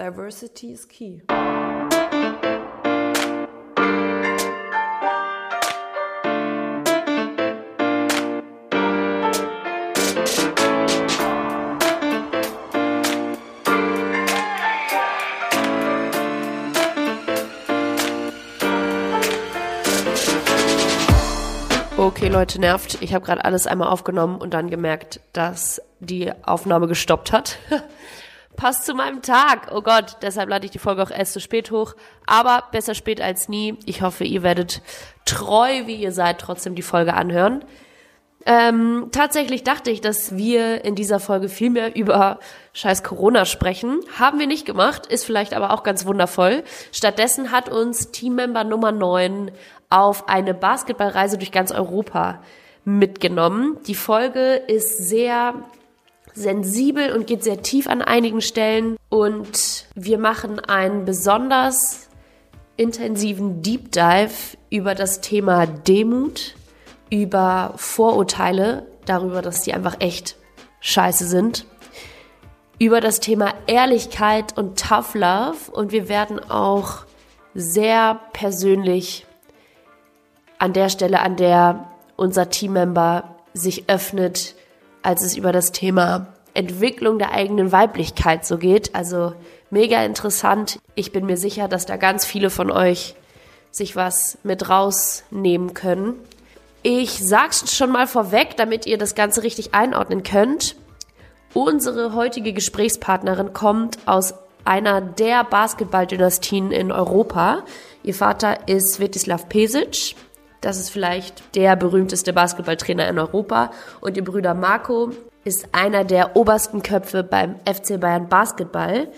Diversity is key. Okay, Leute, nervt. Ich habe gerade alles einmal aufgenommen und dann gemerkt, dass die Aufnahme gestoppt hat. Passt zu meinem Tag. Oh Gott, deshalb lade ich die Folge auch erst zu spät hoch. Aber besser spät als nie. Ich hoffe, ihr werdet treu, wie ihr seid, trotzdem die Folge anhören. Ähm, tatsächlich dachte ich, dass wir in dieser Folge viel mehr über scheiß Corona sprechen. Haben wir nicht gemacht, ist vielleicht aber auch ganz wundervoll. Stattdessen hat uns Teammember Nummer 9 auf eine Basketballreise durch ganz Europa mitgenommen. Die Folge ist sehr sensibel und geht sehr tief an einigen Stellen. Und wir machen einen besonders intensiven Deep Dive über das Thema Demut, über Vorurteile, darüber, dass die einfach echt scheiße sind, über das Thema Ehrlichkeit und Tough Love. Und wir werden auch sehr persönlich an der Stelle, an der unser Teammember sich öffnet, als es über das Thema Entwicklung der eigenen Weiblichkeit so geht. Also mega interessant. Ich bin mir sicher, dass da ganz viele von euch sich was mit rausnehmen können. Ich sag's schon mal vorweg, damit ihr das Ganze richtig einordnen könnt. Unsere heutige Gesprächspartnerin kommt aus einer der Basketballdynastien in Europa. Ihr Vater ist Svetislav Pesic. Das ist vielleicht der berühmteste Basketballtrainer in Europa. Und ihr Bruder Marco ist einer der obersten Köpfe beim FC Bayern Basketball.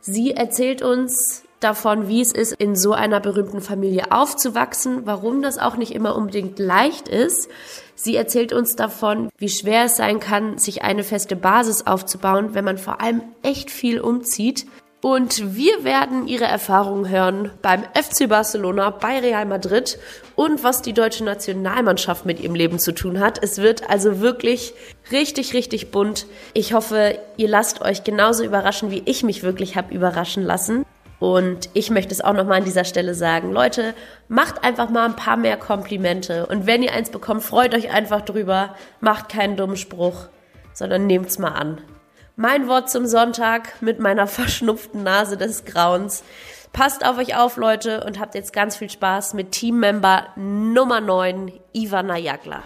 Sie erzählt uns davon, wie es ist, in so einer berühmten Familie aufzuwachsen, warum das auch nicht immer unbedingt leicht ist. Sie erzählt uns davon, wie schwer es sein kann, sich eine feste Basis aufzubauen, wenn man vor allem echt viel umzieht. Und wir werden ihre Erfahrungen hören beim FC Barcelona, bei Real Madrid und was die deutsche Nationalmannschaft mit ihrem Leben zu tun hat. Es wird also wirklich richtig, richtig bunt. Ich hoffe, ihr lasst euch genauso überraschen, wie ich mich wirklich habe überraschen lassen. Und ich möchte es auch nochmal an dieser Stelle sagen. Leute, macht einfach mal ein paar mehr Komplimente. Und wenn ihr eins bekommt, freut euch einfach drüber. Macht keinen dummen Spruch, sondern nehmt's mal an. Mein Wort zum Sonntag mit meiner verschnupften Nase des Grauens. Passt auf euch auf, Leute, und habt jetzt ganz viel Spaß mit Teammember Nummer 9, Ivana Jagler.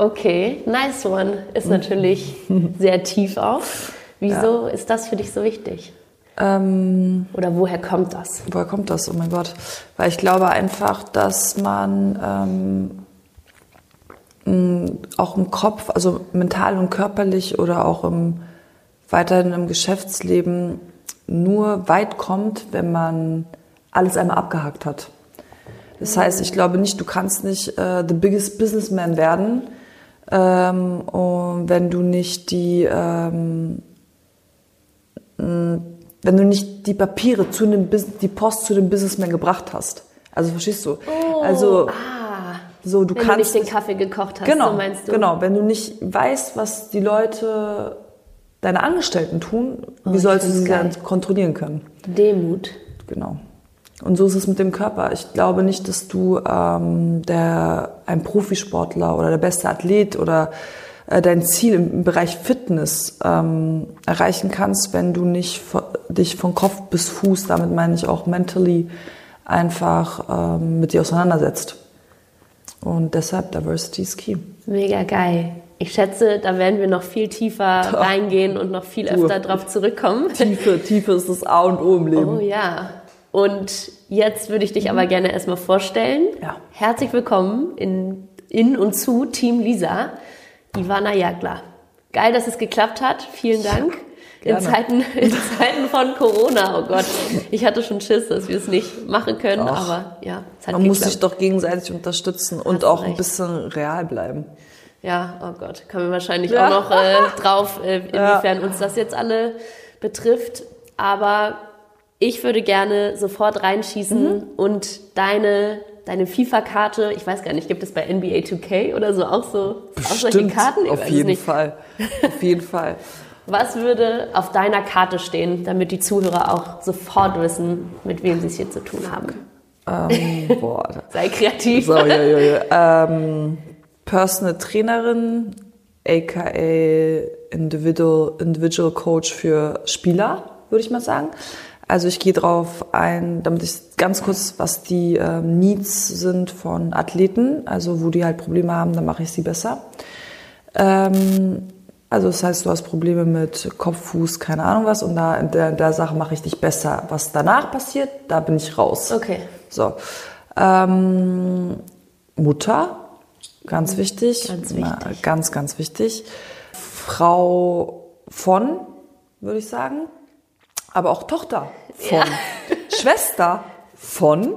Okay, nice one. Ist natürlich sehr tief auch. Wieso ist das für dich so wichtig? Ähm, Oder woher kommt das? woher kommt das? Oh mein Gott. Weil ich glaube einfach, dass man ähm, auch im Kopf, also mental und körperlich oder auch im, weiterhin im Geschäftsleben nur weit kommt, wenn man alles einmal abgehakt hat. Das heißt, ich glaube nicht, du kannst nicht äh, the biggest businessman werden, ähm, und wenn du nicht die, ähm, wenn du nicht die Papiere zu dem Bus die Post zu dem Businessman gebracht hast. Also verstehst du? also Ah, so du wenn kannst du nicht den Kaffee gekocht hast, genau, so meinst du? genau. Wenn du nicht weißt, was die Leute, deine Angestellten tun, wie Oh, ich sollst du sie dann kontrollieren können? Demut. Genau. Und so ist es mit dem Körper. Ich glaube nicht, dass du ähm, der, ein Profisportler oder der beste Athlet oder äh, dein Ziel im, im Bereich Fitness ähm, erreichen kannst, wenn du nicht dich von Kopf bis Fuß, damit meine ich auch mentally, einfach ähm, mit dir auseinandersetzt. Und deshalb Diversity is key. Mega geil. Ich schätze, da werden wir noch viel tiefer reingehen und noch viel öfter drauf zurückkommen. Tiefe, Tiefe ist das A und O im Leben. Oh ja. Und jetzt würde ich dich aber gerne erstmal vorstellen. Ja. Herzlich willkommen in, in und zu Team Lisa, Ivana Jagler. Geil, dass es geklappt hat. Vielen Dank. In. Zeiten, in Zeiten von Corona, oh Gott. Ich hatte schon Schiss, dass wir es nicht machen können, Ach. aber ja, es hat Man muss geklappt. sich doch gegenseitig unterstützen und Hast auch ein recht. bisschen real bleiben. Ja, oh Gott, kommen wir wahrscheinlich Ja. auch noch äh, drauf, äh, inwiefern uns das jetzt alle betrifft. aber ich würde gerne sofort reinschießen Mhm. und deine, deine FIFA-Karte, ich weiß gar nicht, gibt es bei NBA 2K oder so auch so auch solche Karten? Ich auf jeden. Fall. Auf jeden Fall. Was würde auf deiner Karte stehen, damit die Zuhörer auch sofort wissen, mit wem sie es hier zu tun haben? Ähm, boah. Sei kreativ. So, ja, ja, ja. Ähm, Personal Trainerin, aka Individual, Individual Coach für Spieler, würde ich mal sagen. Also ich gehe drauf ein, damit ich ganz kurz, was die ähm, Needs sind von Athleten, also wo die halt Probleme haben, dann mache ich sie besser. Ähm, also das heißt, du hast Probleme mit Kopf, Fuß, keine Ahnung was und da in der, in der Sache mache ich dich besser. Was danach passiert, da bin ich raus. Okay. So. Ähm, Mutter, ganz wichtig. Ganz Na, wichtig. ganz, ganz wichtig. Frau von, würde ich sagen. Aber auch Tochter von. Schwester von.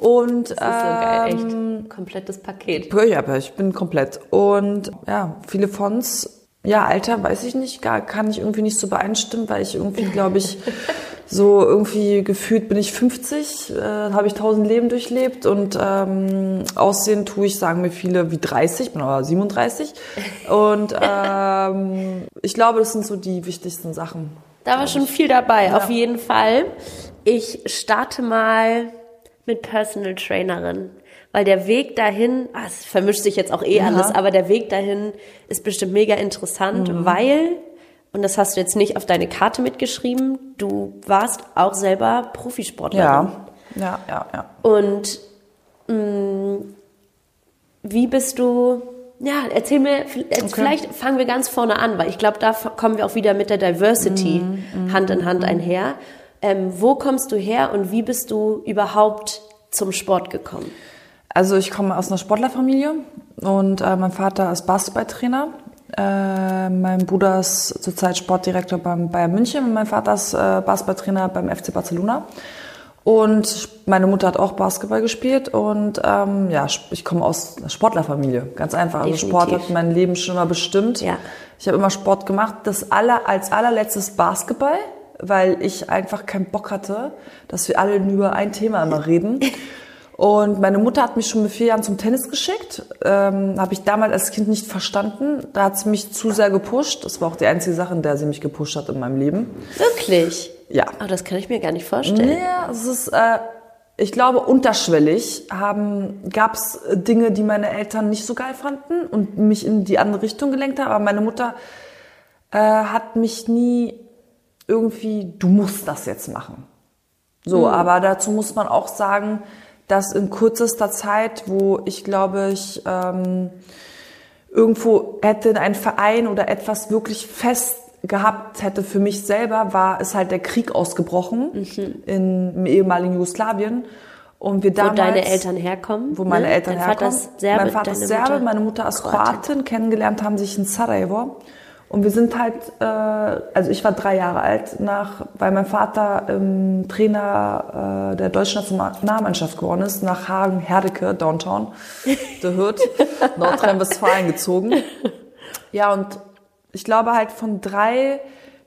Und Mhm. Das ist so geil, ähm, echt. Komplettes Paket. ja, ich bin komplett. Und ja, viele Fonts, ja, Alter, weiß ich nicht, gar kann ich irgendwie nicht so beeinstimmen, weil ich irgendwie, glaube ich, so irgendwie gefühlt bin ich 50, äh, habe ich 1000 Leben durchlebt und ähm, aussehen tue ich, sagen mir viele, wie 30, bin aber 37. Und ähm, ich glaube, das sind so die wichtigsten Sachen. Da war schon viel dabei, auf jeden Fall. Ich starte mal mit Personal Trainerin, weil der Weg dahin, ah, es vermischt sich jetzt auch eh alles, aber der Weg dahin ist bestimmt mega interessant, Mhm. weil, und das hast du jetzt nicht auf deine Karte mitgeschrieben, du warst auch selber Profisportlerin. Ja, ja, ja, ja. Und mh, wie bist du, ja, erzähl mir, jetzt vielleicht fangen wir ganz vorne an, weil ich glaube, da kommen wir auch wieder mit der Diversity Hand in Hand einher. Ähm, wo kommst du her und wie bist du überhaupt zum Sport gekommen? Also ich komme aus einer Sportlerfamilie und äh, mein Vater ist Basketballtrainer. Äh, mein Bruder ist zurzeit Sportdirektor beim Bayern München und mein Vater ist äh, Basketballtrainer beim FC Barcelona. Und meine Mutter hat auch Basketball gespielt und ähm, ja, ich komme aus einer Sportlerfamilie, ganz einfach. Also Definitiv. Sport hat mein Leben schon immer bestimmt. Ja. Ich habe immer Sport gemacht. Das aller, als allerletztes Basketball, weil ich einfach keinen Bock hatte, dass wir alle nur über ein Thema immer reden. Und meine Mutter hat mich schon mit vier Jahren zum Tennis geschickt. Ähm, habe ich damals als Kind nicht verstanden. Da hat sie mich zu sehr gepusht. Das war auch die einzige Sache, in der sie mich gepusht hat in meinem Leben. Wirklich? Ja. Oh, das kann ich mir gar nicht vorstellen. Ja, es ist, äh, ich glaube, unterschwellig gab es Dinge, die meine Eltern nicht so geil fanden und mich in die andere Richtung gelenkt haben. Aber meine Mutter äh, hat mich nie irgendwie, du musst das jetzt machen. So, aber dazu muss man auch sagen, dass in kürzester Zeit, wo ich glaube, ich ähm, irgendwo hätte in einen Verein oder etwas wirklich fest gehabt hätte für mich selber, war ist halt der Krieg ausgebrochen in, im ehemaligen Jugoslawien. Und wir Wo damals, deine Eltern herkommen? wo meine ne? Eltern Dein Vater herkommen. ist Serbe, mein Vater ist Serbe, Mutter meine Mutter ist Kroatin. Kroatin, kennengelernt haben sich in Sarajevo. Und wir sind halt, äh, also ich war drei Jahre alt, nach, weil mein Vater ähm, Trainer äh, der deutschen Nationalmannschaft geworden ist, nach Hagen, Herdecke, Downtown, The Hood, Nordrhein-Westfalen gezogen. Ja, und ich glaube halt von drei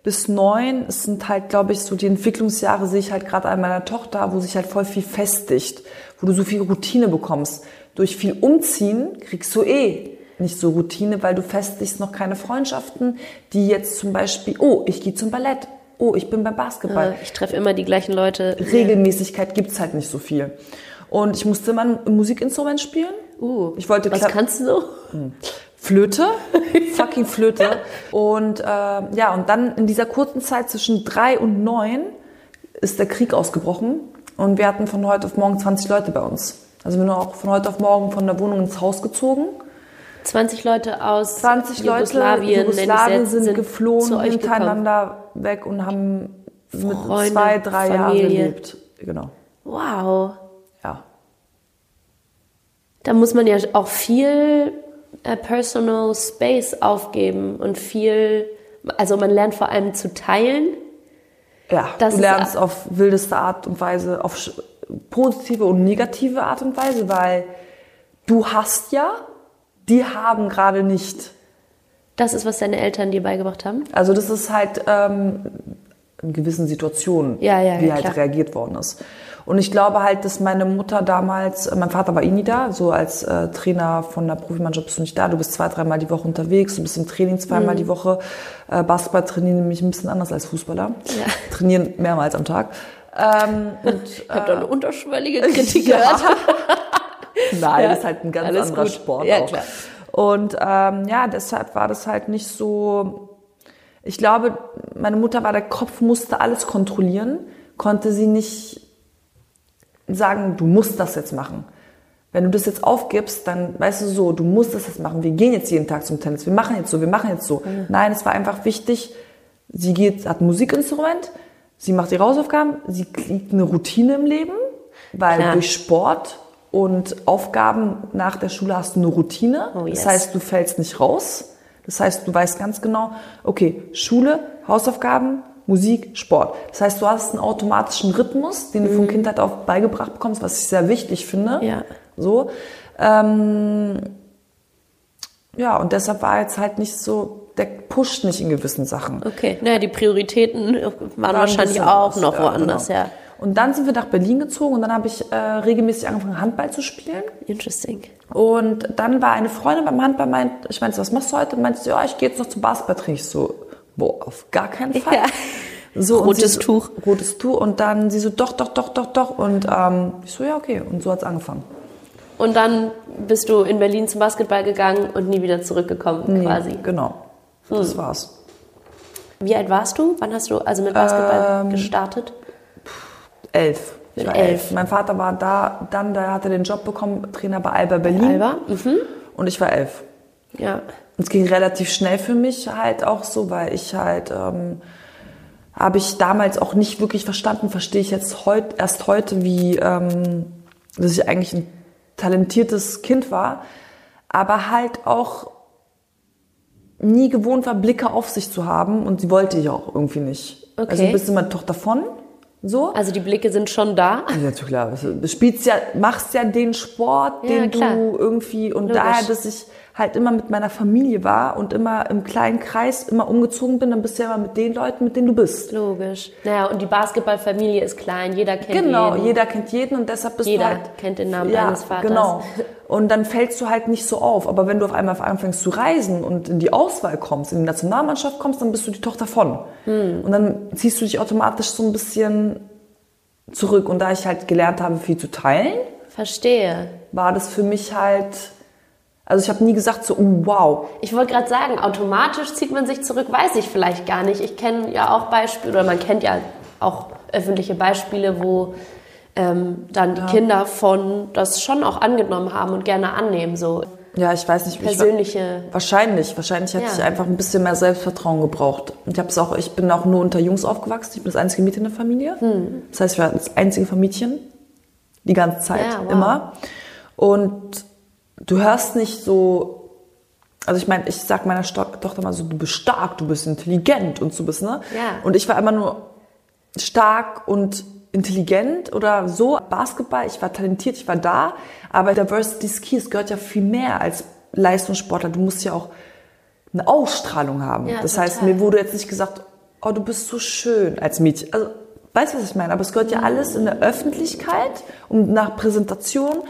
bis neun, es sind halt, glaube ich, so die Entwicklungsjahre sehe ich halt gerade an meiner Tochter, wo sich halt voll viel festigt, wo du so viel Routine bekommst. Durch viel Umziehen kriegst du eh nicht so Routine, weil du festigst noch keine Freundschaften, die jetzt zum Beispiel, oh, ich gehe zum Ballett, oh, ich bin beim Basketball. Äh, Ich treffe immer die gleichen Leute. Regelmäßigkeit gibt's halt nicht so viel. Und ich musste immer ein Musikinstrument spielen. Uh, Ich wollte was kannst du so? Flöte, fucking Flöte. Und äh, ja, und dann in dieser kurzen Zeit zwischen drei und neun ist der Krieg ausgebrochen und wir hatten von heute auf morgen 20 Leute bei uns. Also wir sind auch von heute auf morgen von der Wohnung ins Haus gezogen. 20 Leute aus 20 Leute Jugoslawien, ich's Jugoslawien sind, zu geflohen euch gekommen. hintereinander weg und haben mit Freunde, zwei, drei Jahren gelebt. Genau. Wow. Ja. Da muss man ja auch viel Personal Space aufgeben und viel, also man lernt vor allem zu teilen. Ja, Das du lernst auf wildeste Art und Weise, auf positive und negative Art und Weise, weil du hast ja, die haben gerade nicht. Das ist, was deine Eltern dir beigebracht haben. Also das ist halt, ähm, in gewissen Situationen, Ja, ja, wie ja, halt klar. reagiert worden ist. Und ich glaube halt, dass meine Mutter damals, äh, mein Vater war eh nie da, so als äh, Trainer von der Profimannschaft bist du nicht da, du bist zwei, dreimal die Woche unterwegs, du bist im Training zweimal Mhm. die Woche. Äh, Basketball trainieren nämlich ein bisschen anders als Fußballer. Trainieren mehrmals am Tag. Ähm, und, Ich habe da eine unterschwellige Kritik Ja. gehört. Nein, Ja, das ist halt ein ganz alles anderer gut. Sport Ja, auch. klar. Und ähm, ja, deshalb war das halt nicht so. Ich glaube, meine Mutter war der Kopf, musste alles kontrollieren, konnte sie nicht sagen, du musst das jetzt machen. Wenn du das jetzt aufgibst, dann weißt du so, du musst das jetzt machen. Wir gehen jetzt jeden Tag zum Tennis. Wir machen jetzt so, wir machen jetzt so. Nein, es war einfach wichtig. Sie geht, hat ein Musikinstrument, sie macht ihre Hausaufgaben, sie kriegt eine Routine im Leben, weil Klar. durch Sport und Aufgaben nach der Schule hast du eine Routine. Oh, yes. Das heißt, du fällst nicht raus. Das heißt, du weißt ganz genau, okay, Schule, Hausaufgaben, Musik, Sport. Das heißt, du hast einen automatischen Rhythmus, den du von Kindheit auf beigebracht bekommst, was ich sehr wichtig finde. Ja. So. Ähm, ja, und deshalb war jetzt halt nicht so, der pusht nicht in gewissen Sachen. Okay, naja, die Prioritäten waren War ein wahrscheinlich auch noch ja, woanders, genau. ja. Und dann sind wir nach Berlin gezogen und dann habe ich äh, regelmäßig angefangen, Handball zu spielen. Interesting. Und dann war eine Freundin beim Handball, meint, ich meinte, was machst du heute? Meinte sie, ja, ich gehe jetzt noch zum Basketballtraining. Ich so, boah, auf gar keinen Fall. Ja. So, Rotes so, Tuch. Rotes Tuch. Und dann sie so, doch, doch, doch, doch, doch. Und ähm, ich so, ja, okay. Und so hat's angefangen. Und dann bist du in Berlin zum Basketball gegangen und nie wieder zurückgekommen, quasi. Genau. Das Hm. war's. Wie alt warst du? Wann hast du also mit Basketball Ähm, gestartet? Elf. Ich Mit war elf. elf. Mein Vater war da, dann, da hat er den Job bekommen, Trainer bei Alba Berlin. Alba? Mhm. Und ich war elf. Ja. Und es ging relativ schnell für mich halt auch so, weil ich halt, ähm, habe ich damals auch nicht wirklich verstanden, verstehe ich jetzt heut, erst heute, wie, ähm, dass ich eigentlich ein talentiertes Kind war, aber halt auch nie gewohnt war, Blicke auf sich zu haben und die wollte ich auch irgendwie nicht. Okay. Also du bist immer Tochter von, so. Also die Blicke sind schon da. Ja, klar. Du spielst ja, machst ja den Sport, Ja, den klar. du irgendwie und Logisch. daher, dass ich halt immer mit meiner Familie war und immer im kleinen Kreis immer umgezogen bin, dann bist du ja immer mit den Leuten, mit denen du bist. Logisch. Naja, und die Basketballfamilie ist klein, jeder kennt Genau, jeden. jeder kennt jeden und deshalb bist Jeder du halt kennt den Namen ja, deines Vaters. Genau. Und dann fällst du halt nicht so auf. Aber wenn du auf einmal anfängst zu reisen und in die Auswahl kommst, in die Nationalmannschaft kommst, dann bist du die Tochter von. Hm. Und dann ziehst du dich automatisch so ein bisschen zurück. Und da ich halt gelernt habe, viel zu teilen, Verstehe. war das für mich halt, also ich habe nie gesagt so, wow. Ich wollte gerade sagen, automatisch zieht man sich zurück, weiß ich vielleicht gar nicht. Ich kenne ja auch Beispiele, oder man kennt ja auch öffentliche Beispiele, wo ähm, dann die Kinder von das schon auch angenommen haben und gerne annehmen. So Ja, ich weiß nicht, ich persönliche. wahrscheinlich, wahrscheinlich hätte Ja. ich einfach ein bisschen mehr Selbstvertrauen gebraucht. Ich habe es auch, ich bin auch nur unter Jungs aufgewachsen. Ich bin das einzige Mädchen in der Familie. Das heißt, ich war das einzige Mädchen die ganze Zeit Ja, wow. immer. Und du hörst nicht so, also ich meine, ich sag meiner Tochter mal so, du bist stark, du bist intelligent und so bist, ne? Ja. Und ich war immer nur stark und intelligent oder so. Basketball, ich war talentiert, ich war da, aber Diversity is Key, es gehört ja viel mehr als Leistungssportler. Du musst ja auch eine Ausstrahlung haben. Ja, das heißt, total. mir wurde jetzt nicht gesagt, oh, du bist so schön als Mädchen. Also, weißt du, was ich meine? Aber es gehört ja alles in der Öffentlichkeit und nach Präsentation.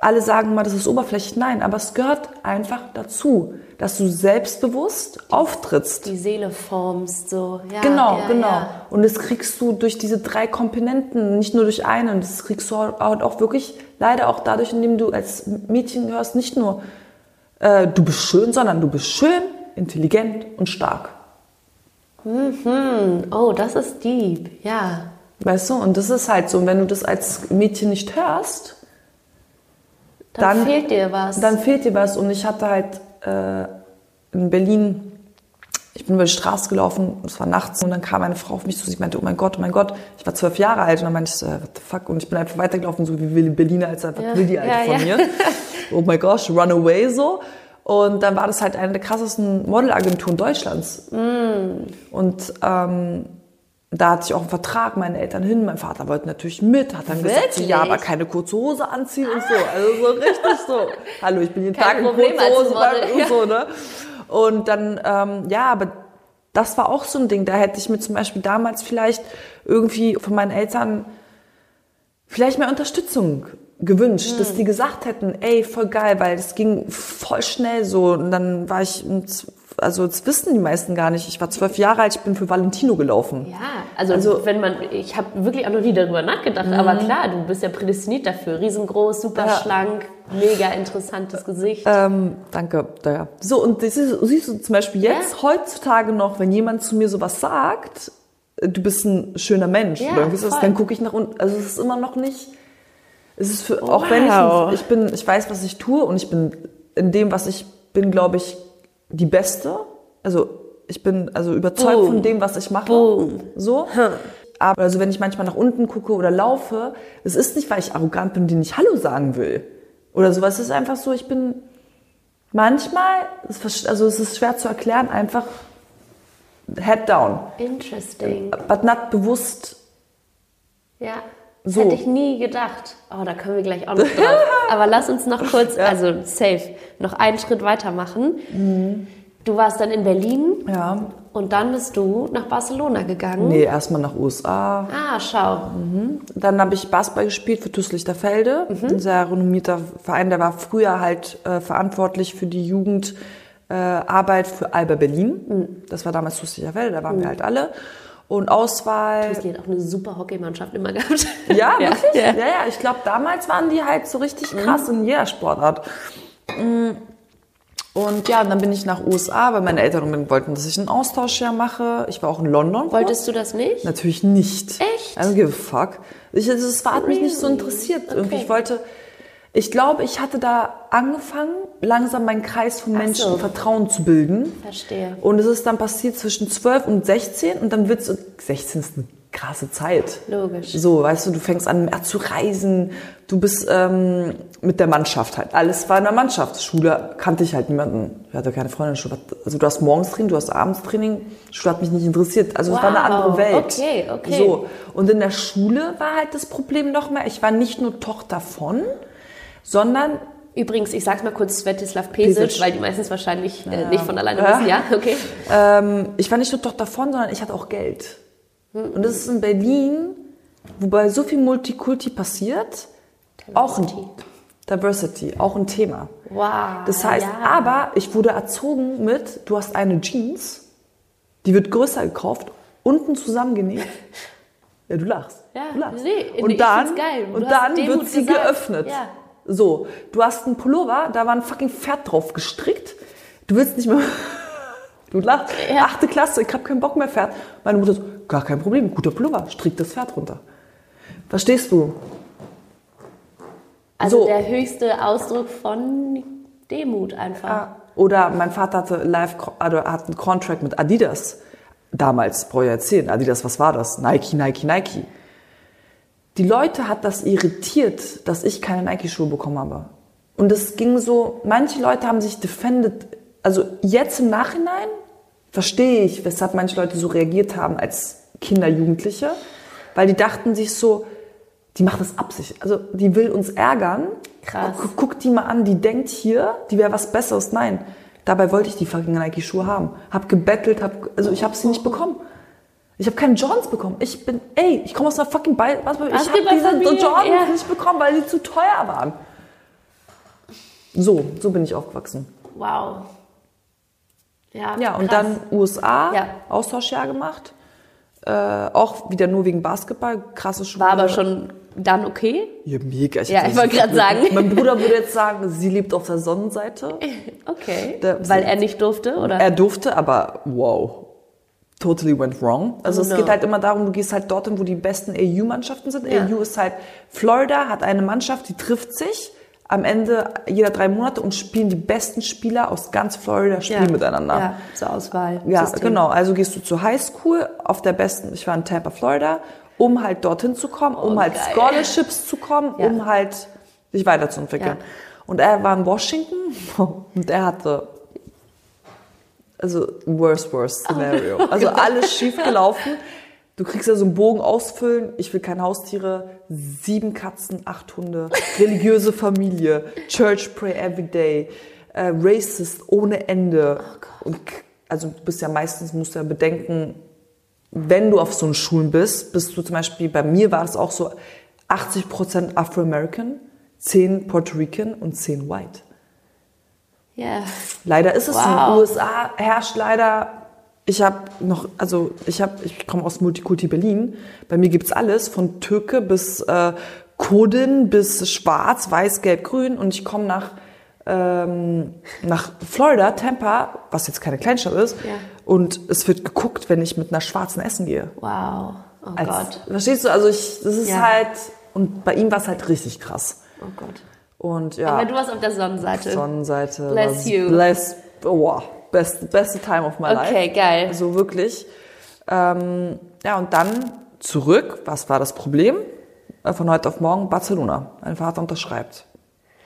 Alle sagen mal, das ist oberflächlich. Nein, aber es gehört einfach dazu, dass du selbstbewusst auftrittst. Die Seele formst, so. Ja, Genau, ja, genau. Ja. Und das kriegst du durch diese drei Komponenten, nicht nur durch einen. Das kriegst du halt auch wirklich leider auch dadurch, indem du als Mädchen hörst, nicht nur äh, du bist schön, sondern du bist schön, intelligent und stark. Hm, oh, das ist deep, ja. Weißt du? Und das ist halt so. Und wenn du das als Mädchen nicht hörst, Dann, Dann- fehlt dir was. dann fehlt dir was. Und ich hatte halt äh, in Berlin, ich bin über die Straße gelaufen, es war nachts, und dann kam eine Frau auf mich zu, sie meinte, oh mein Gott, oh mein Gott, ich war zwölf Jahre alt, und dann meinte ich, äh, what the fuck, und ich bin einfach weitergelaufen, so wie will Berliner, als was Ja, will die Alte ja, von ja. mir? Oh mein Gott, run away, so. Und dann war das halt eine der krassesten Modelagenturen Deutschlands. Mm. Und ähm, da hatte ich auch einen Vertrag, meine Eltern hin, mein Vater wollte natürlich mit, hat dann gesagt, Wirklich? ja, aber keine kurze Hose anziehen und so. Also so richtig so. Hallo, ich bin jeden Kein Tag in Problem kurze als Hose und so, ne? Und dann, ähm, ja, aber das war auch so ein Ding. Da hätte ich mir zum Beispiel damals vielleicht irgendwie von meinen Eltern vielleicht mehr Unterstützung gewünscht, dass die gesagt hätten, ey, voll geil, weil es ging voll schnell so. Und dann war ich, also das wissen die meisten gar nicht. Ich war zwölf Jahre alt, ich bin für Valentino gelaufen. Ja, also, Also- wenn man, ich habe wirklich auch noch nie darüber nachgedacht, aber klar, du bist ja prädestiniert dafür. Riesengroß, super Ja. schlank, mega interessantes Gesicht. Ähm, danke. Ja. So, und das ist, siehst du zum Beispiel jetzt, Ja. heutzutage noch, wenn jemand zu mir sowas sagt, äh, du bist ein schöner Mensch, Ja, voll. dann gucke ich nach unten. Also es ist immer noch nicht, es ist für, auch wenn ich, Wow. ich bin, ich weiß, was ich tue und ich bin in dem, was ich bin, glaube ich, die Beste. Also ich bin also überzeugt Boom. von dem, was ich mache. Boom. So. Aber also wenn ich manchmal nach unten gucke oder laufe, es ist nicht, weil ich arrogant bin, den ich Hallo sagen will. Oder sowas. Es ist einfach so, ich bin manchmal, also es ist schwer zu erklären, einfach head down. Interesting. But not bewusst. Ja. So. Hätte ich nie gedacht. Oh, da kommen wir gleich auch noch drauf. Aber lass uns noch kurz, also safe, noch einen Schritt weitermachen. Du warst dann in Berlin Ja. und dann bist du nach Barcelona gegangen. Nee, erstmal nach USA. Ah, schau. Dann habe ich Basketball gespielt für TuS Lichterfelde. Ein sehr renommierter Verein, der war früher halt äh, verantwortlich für die Jugendarbeit äh, für Alba Berlin. Das war damals TuS Lichterfelde, da waren wir halt alle. Und Auswahl. Die hat auch eine super Hockeymannschaft immer gehabt. Ja, Ja, wirklich? ja. Ja, ja. Ich glaube, damals waren die halt so richtig krass in jeder Sportart. Mm. Und ja, dann bin ich nach USA, weil meine Eltern wollten, dass ich ein Austauschjahr mache. Ich war auch in London. Wolltest du das nicht? Natürlich nicht. Echt? I don't give a fuck. Ich, also, es war, hat mich nicht so interessiert. Irgendwie, Okay. ich wollte, ich glaube, ich hatte da angefangen, langsam meinen Kreis von Menschen so. Vertrauen zu bilden. Verstehe. Und es ist dann passiert zwischen 12 und 16 und dann wird so, 16 ist eine krasse Zeit. Logisch. So, weißt du, du fängst an mehr zu reisen, du bist ähm, mit der Mannschaft halt. Alles war in der Mannschaft. Schule kannte ich halt niemanden. Ich hatte keine Freundin. Schule. Also du hast morgens Training, du hast abends Training. Schule hat mich nicht interessiert. Also es war eine Wow. andere Welt. Okay, okay. So. Und in der Schule war halt das Problem noch mehr. Ich war nicht nur Tochter von, sondern Übrigens, ich sag's mal kurz Svetislav Pesic, Pesic. weil die meistens wahrscheinlich äh, nicht von alleine Ja. wissen. Ja, okay. ähm, ich war nicht nur Tochter von, sondern ich hatte auch Geld. Und das ist in Berlin, wobei so viel Multikulti passiert, auch ein Diversity, auch ein Thema. Wow. Das heißt, ja. aber ich wurde erzogen mit, du hast eine Jeans, die wird größer gekauft, unten zusammengenäht. Ja, du lachst. Ja, du lachst. nee, und dann, geil. Und dann wird sie gesagt. geöffnet. Ja. So, du hast einen Pullover, da war ein fucking Pferd drauf gestrickt. Du willst nicht mehr. Du lachst. Ja. Achte Klasse, ich habe keinen Bock mehr Pferd. Meine Mutter so, gar kein Problem, guter Pullover, strick das Pferd runter. Verstehst du? Also so. der höchste Ausdruck von Demut einfach. Oder mein Vater hatte live, also hat einen Contract mit Adidas. Damals, brauche ich ja erzählen. Adidas, was war das? Nike, Nike, Nike. Die Leute hat das irritiert, dass ich keine Nike-Schuhe bekommen habe. Und es ging so, manche Leute haben sich defended, also jetzt im Nachhinein verstehe ich, weshalb manche Leute so reagiert haben als Kinder, Jugendliche, weil die dachten sich so, die macht das absichtlich. Also die will uns ärgern. Krass. Guck, die mal an, die denkt hier, die wäre was Besseres. Nein, dabei wollte ich die fucking Nike-Schuhe haben. Hab gebettelt, hab, also ich habe sie nicht bekommen. Ich habe keine Johns bekommen. Ich bin, ey, ich komme aus einer fucking Ball, was, ich habe diese Johns ja. nicht bekommen, weil die zu teuer waren. So, so bin ich aufgewachsen. Wow. Ja, Ja, und krass. dann USA, Ja. Austauschjahr gemacht. Äh, auch wieder nur wegen Basketball, krasse Schule. War aber schon dann okay. Ja, mega. Ja, hab ich wollte gerade sagen. Mein Bruder würde jetzt sagen, sie lebt auf der Sonnenseite. Okay. Der- Weil er nicht durfte, oder? Er durfte, aber wow. Totally went wrong. Also Oh es no. geht halt immer darum, du gehst halt dorthin, wo die besten AU-Mannschaften sind. Ja. AU ist halt, Florida hat eine Mannschaft, die trifft sich am Ende jeder drei Monate und spielen die besten Spieler aus ganz Florida spielen miteinander. Ja, zur Auswahl. Ja, System. genau. Also gehst du zur Highschool auf der besten, ich war in Tampa, Florida, um halt dorthin zu kommen, um halt Oh, geil. Scholarships zu kommen, Ja. um halt sich weiterzuentwickeln. Ja. Und er war in Washington und er hatte, also worst, worst Scenario. Oh also alles schief gelaufen. Du kriegst ja so einen Bogen ausfüllen, ich will keine Haustiere, sieben Katzen, acht Hunde, religiöse Familie, Church Pray Every Day, äh, Racist ohne Ende. Oh und also du bist ja meistens, musst du ja bedenken, wenn du auf so einen Schulen bist, bist du zum Beispiel, bei mir war das auch so, 80% Afro-American, 10 Puerto Rican und 10 White. Ja. Leider ist es so. In Wow. den USA herrscht leider. Ich habe noch, also ich habe, ich komme aus Multikulti Berlin. Bei mir gibt's alles von Türke bis äh, Kurdin bis Schwarz, Weiß, Gelb, Grün und ich komme nach ähm, nach Florida, Tampa, was jetzt keine Kleinstadt ist, Ja. und es wird geguckt, wenn ich mit einer Schwarzen essen gehe. Wow. Oh Als, Gott. Verstehst du? Also ich, das ist Ja. halt und bei ihm war es halt richtig krass. Oh Gott. Und ja. Aber du warst auf der Sonnenseite. Sonnenseite. Bless you. Bless, oh, best, beste Time of my life. Okay, geil. Also wirklich. Ähm, ja, und dann zurück. Was war das Problem? Äh, Von heute auf morgen Barcelona. Mein Vater unterschreibt.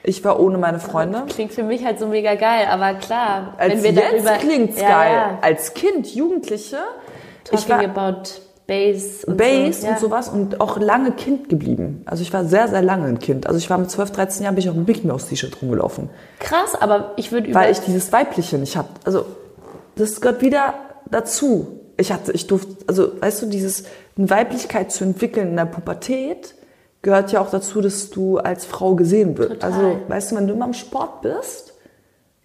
Ich war ohne meine Freunde. Klingt für mich halt so mega geil, aber klar, Als wenn wir jetzt darüber klingt's ja, geil. Ja. Als Kind, Jugendliche. Ich Talking war about Bass und Bass so. ja. und sowas und auch lange Kind geblieben. Also ich war sehr, sehr lange ein Kind. Also ich war mit 12, 13 Jahren bin ich auch im Big Mouse T-Shirt rumgelaufen. Krass, aber ich würde weil ich dieses Weibliche nicht hatte. Also das gehört wieder dazu. Ich hatte, ich durfte, also weißt du, dieses eine Weiblichkeit zu entwickeln in der Pubertät gehört ja auch dazu, dass du als Frau gesehen wirst. Total. Also weißt du, wenn du immer im Sport bist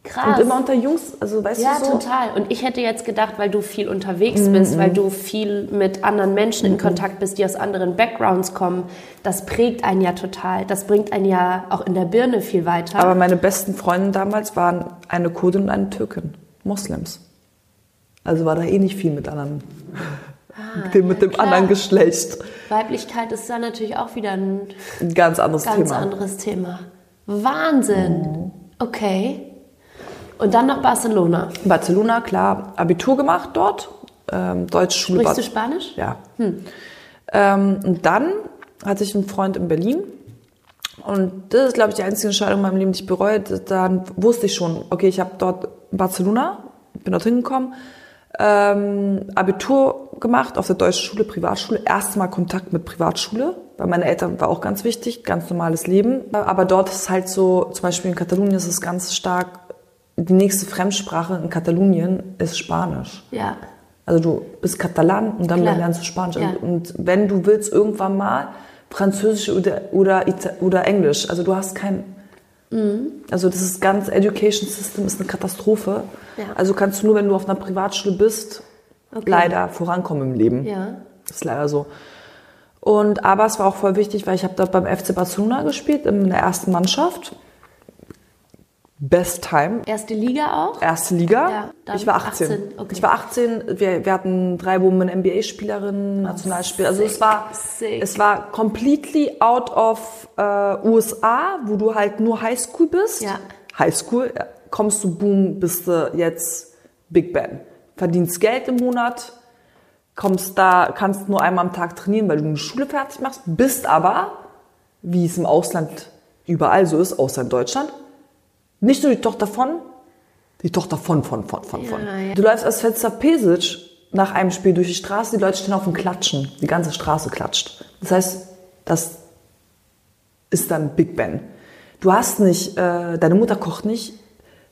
krass. und immer unter Jungs, also weißt ja, du so. total. Und ich hätte jetzt gedacht, weil du viel unterwegs Mhm, bist, weil du viel mit anderen Menschen in Kontakt bist, die aus anderen Backgrounds kommen, das prägt einen ja total. Das bringt einen ja auch in der Birne viel weiter. Aber meine besten Freundinnen damals waren eine Kurdin und eine Türkin, Moslems. Also war da eh nicht viel mit anderen, mit dem, mit dem Ah, anderen Geschlecht. Weiblichkeit ist dann natürlich auch wieder ein Ein ganz anderes ganz Thema. anderes Thema. Wahnsinn. Okay. Und dann nach Barcelona. Barcelona, klar, Abitur gemacht dort, ähm, Deutschschule. Sprichst du Spanisch? Ja. Ähm, und dann hatte ich einen Freund in Berlin. Und das ist, glaube ich, die einzige Entscheidung in meinem Leben, die ich bereue. Dann wusste ich schon, okay, ich habe dort Barcelona, bin dort hingekommen, ähm, Abitur gemacht auf der deutschen Schule, Privatschule. Erstmal Kontakt mit Privatschule, weil meine Eltern war auch ganz wichtig, ganz normales Leben. Aber dort ist halt so, zum Beispiel in Katalonien ist es ganz stark, die nächste Fremdsprache in Katalonien ist Spanisch. Ja. Also du bist Katalan und dann Klar. lernst du Spanisch. Ja. Und wenn du willst irgendwann mal Französisch oder, oder, Ita oder Englisch, also du hast kein... Mhm. Also das ist ganz, Education System ist eine Katastrophe. Ja. Also kannst du nur, wenn du auf einer Privatschule bist, Okay. leider vorankommen im Leben. Ja. Das ist leider so. Und aber es war auch voll wichtig, weil ich habe dort beim FC Barcelona gespielt, in der ersten Mannschaft. Best Time. Erste Liga auch? Erste Liga. Ja, ich war 18. 18, okay. Ich war 18. Wir, wir hatten drei Women NBA-Spielerinnen, Nationalspieler. Also es sick, war, sick. es war completely out of äh, USA, wo du halt nur Highschool bist. Ja. Highschool, kommst du, boom, bist du jetzt Big Ben. Verdienst Geld im Monat, kommst da, kannst nur einmal am Tag trainieren, weil du eine Schule fertig machst, bist aber, wie es im Ausland überall so ist, außer in Deutschland, nicht nur die Tochter von, die Tochter von, von, von, von, von. ja. Du läufst als Fenster Pesic nach einem Spiel durch die Straße, die Leute stehen auf dem Klatschen. Die ganze Straße klatscht. Das heißt, das ist dann Big Ben. Du hast nicht, äh, deine Mutter kocht nicht,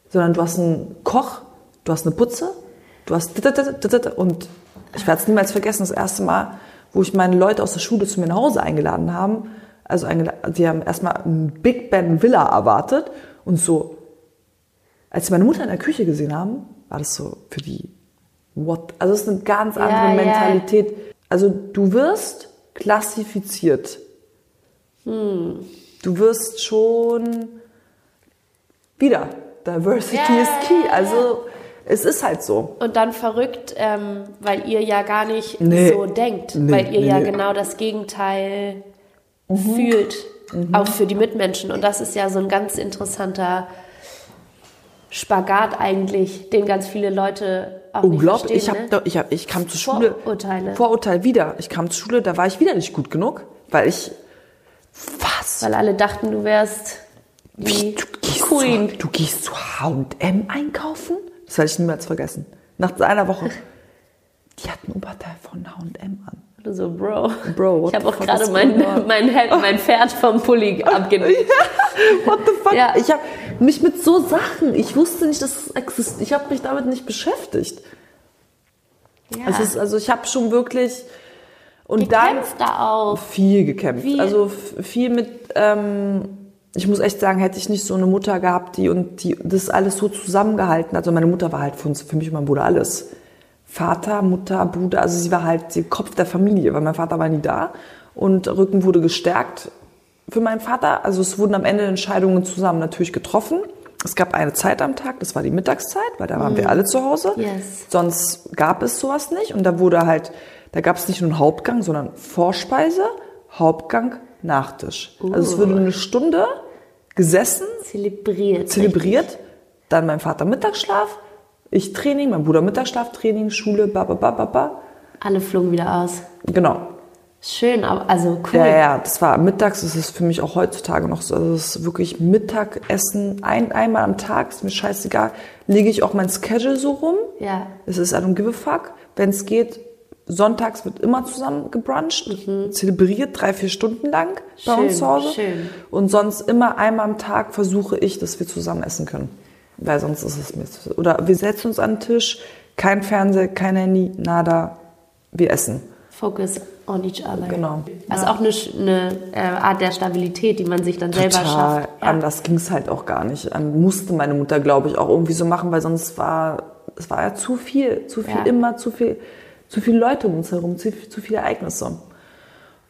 sondern du hast einen Koch, du hast eine Putze, du hast und ich werde es niemals vergessen, das erste Mal, wo ich meine Leute aus der Schule zu mir nach Hause eingeladen haben, also eingeladen, die haben erstmal ein Big Ben Villa erwartet und so, als sie meine Mutter in der Küche gesehen haben, war das so für die, what? Also es ist eine ganz andere Ja, ja. Mentalität. Also du wirst klassifiziert. Hm. Du wirst schon wieder. Diversity Ja, is key. ja, ja. Also es ist halt so. Und dann verrückt, ähm, weil ihr ja gar nicht Nee. so denkt, Nee, weil ihr nee, ja genau das Gegenteil fühlt, auch für die Mitmenschen. Und das ist ja so ein ganz interessanter Spagat eigentlich, den ganz viele Leute auch Unglaublich. nicht Ich, hab, verstehen. da- ich, hab, ich kam zur Schule. Vorurteile. Vorurteil wieder. Ich kam zur Schule, da war ich wieder nicht gut genug, weil ich. Was? ne? Weil alle dachten, du wärst die Du gehst, Queen. Zu, du gehst zu HM einkaufen? Das werde ich niemals vergessen. Nach einer Woche. Die hatten ein Oberteil von HM an. So, Bro. Bro, Ich habe auch gerade mein, mein, mein Pferd vom Pulli abgenommen. What the fuck? Ja. Ich habe mich mit so Sachen, ich wusste nicht, dass es existiert. Ich habe mich damit nicht beschäftigt. Ja. Ist, also ich habe schon wirklich und dann Kämpft da auch. viel gekämpft. Wie? Also viel mit. Ähm, ich muss echt sagen, hätte ich nicht so eine Mutter gehabt, die und die das alles so zusammengehalten hat. Also meine Mutter war halt für uns, für mich und mein Bruder alles. Vater, Mutter, Bruder, also sie war halt der Kopf der Familie, weil mein Vater war nie da und Rücken wurde gestärkt für meinen Vater. Also es wurden am Ende Entscheidungen zusammen natürlich getroffen. Es gab eine Zeit am Tag, das war die Mittagszeit, weil da waren wir alle zu Hause. Yes. Sonst gab es sowas nicht und da wurde halt, da gab es nicht nur einen Hauptgang, sondern Vorspeise, Hauptgang, Nachtisch. Also es wurde eine Stunde gesessen, Zelebriert. zelebriert, dann mein Vater Mittagsschlaf, ich Training, mein Bruder Mittagsschlaf, Training, Schule, ba ba ba ba ba. Alle flogen wieder aus. Genau. Schön, also cool. Ja, ja, das war mittags, das ist für mich auch heutzutage noch so. Also das ist wirklich Mittagessen, ein, einmal am Tag, ist mir scheißegal. Lege ich auch mein Schedule so rum. Ja. Es ist I don't give a fuck. Wenn es geht, sonntags wird immer zusammen gebruncht, zelebriert drei, vier Stunden lang bei Mhm. Schön, uns zu Hause. schön. Und sonst immer einmal am Tag versuche ich, dass wir zusammen essen können. Weil sonst ist es mir zu Oder wir setzen uns an den Tisch, kein Fernseher, kein Handy, nada, wir essen. Focus on each other. Genau. Also auch eine, eine äh, Art der Stabilität, die man sich dann selber Total. schafft. Ja. Anders ging es halt auch gar nicht. Musste meine Mutter, glaube ich, auch irgendwie so machen, weil sonst war es war ja zu viel, zu viel Ja. immer, zu viel, zu viele Leute um uns herum, zu, zu viele Ereignisse.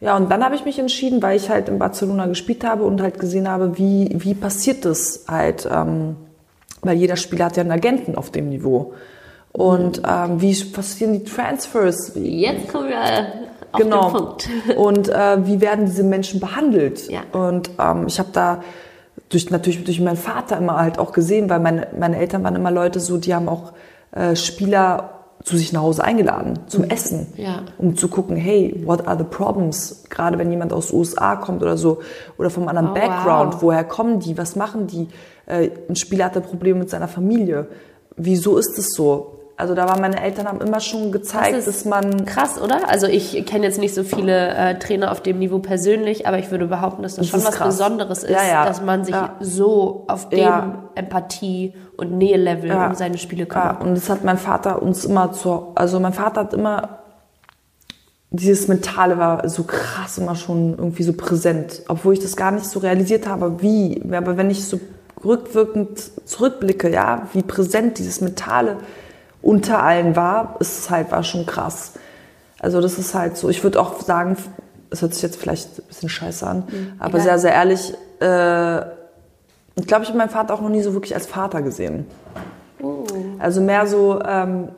Ja, und dann habe ich mich entschieden, weil ich halt in Barcelona gespielt habe und halt gesehen habe, wie, wie passiert das halt, ähm, weil jeder Spieler hat ja einen Agenten auf dem Niveau. Und ähm, wie passieren die Transfers? Jetzt kommen wir äh, auf genau. den Punkt. Und äh, wie werden diese Menschen behandelt? Ja. Und ähm, ich habe da durch natürlich durch meinen Vater immer halt auch gesehen, weil meine meine Eltern waren immer Leute so, die haben auch äh, Spieler zu sich nach Hause eingeladen zum Essen, Mhm. Ja. um zu gucken, hey, what are the problems? Gerade wenn jemand aus den USA kommt oder so oder vom anderen Oh, Background, wow. woher kommen die? Was machen die? Äh, ein Spieler hatte Probleme mit seiner Familie. Wieso ist es so? Also da waren meine Eltern haben immer schon gezeigt, Das ist dass man Krass, oder? Also ich kenne jetzt nicht so viele äh, Trainer auf dem Niveau persönlich, aber ich würde behaupten, dass das, Das schon was krass. Besonderes ist, Ja, ja. dass man sich Ja. so auf dem Ja. Empathie- und Nähelevel um seine Spiele Ja, kümmert. und das hat mein Vater uns immer zur, also mein Vater hat immer, dieses Mentale war so krass immer schon irgendwie so präsent, obwohl ich das gar nicht so realisiert habe, wie, aber wenn ich so rückwirkend zurückblicke, ja, wie präsent dieses Mentale unter allen war, ist es halt, war schon krass. Also das ist halt so, ich würde auch sagen, es hört sich jetzt vielleicht ein bisschen scheiße an, aber egal. sehr, sehr ehrlich, äh, ich glaube, ich habe meinen Vater auch noch nie so wirklich als Vater gesehen. Also mehr so, ähm,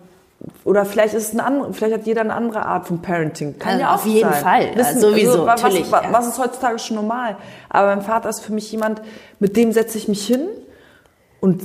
oder vielleicht ist es eine andere, vielleicht hat jeder eine andere Art von Parenting. Kann Also ja auch auf jeden sein. Fall. Wissen, Also sowieso, wa- was, Was, was ist heutzutage schon normal? Aber mein Vater ist für mich jemand, mit dem setze ich mich hin und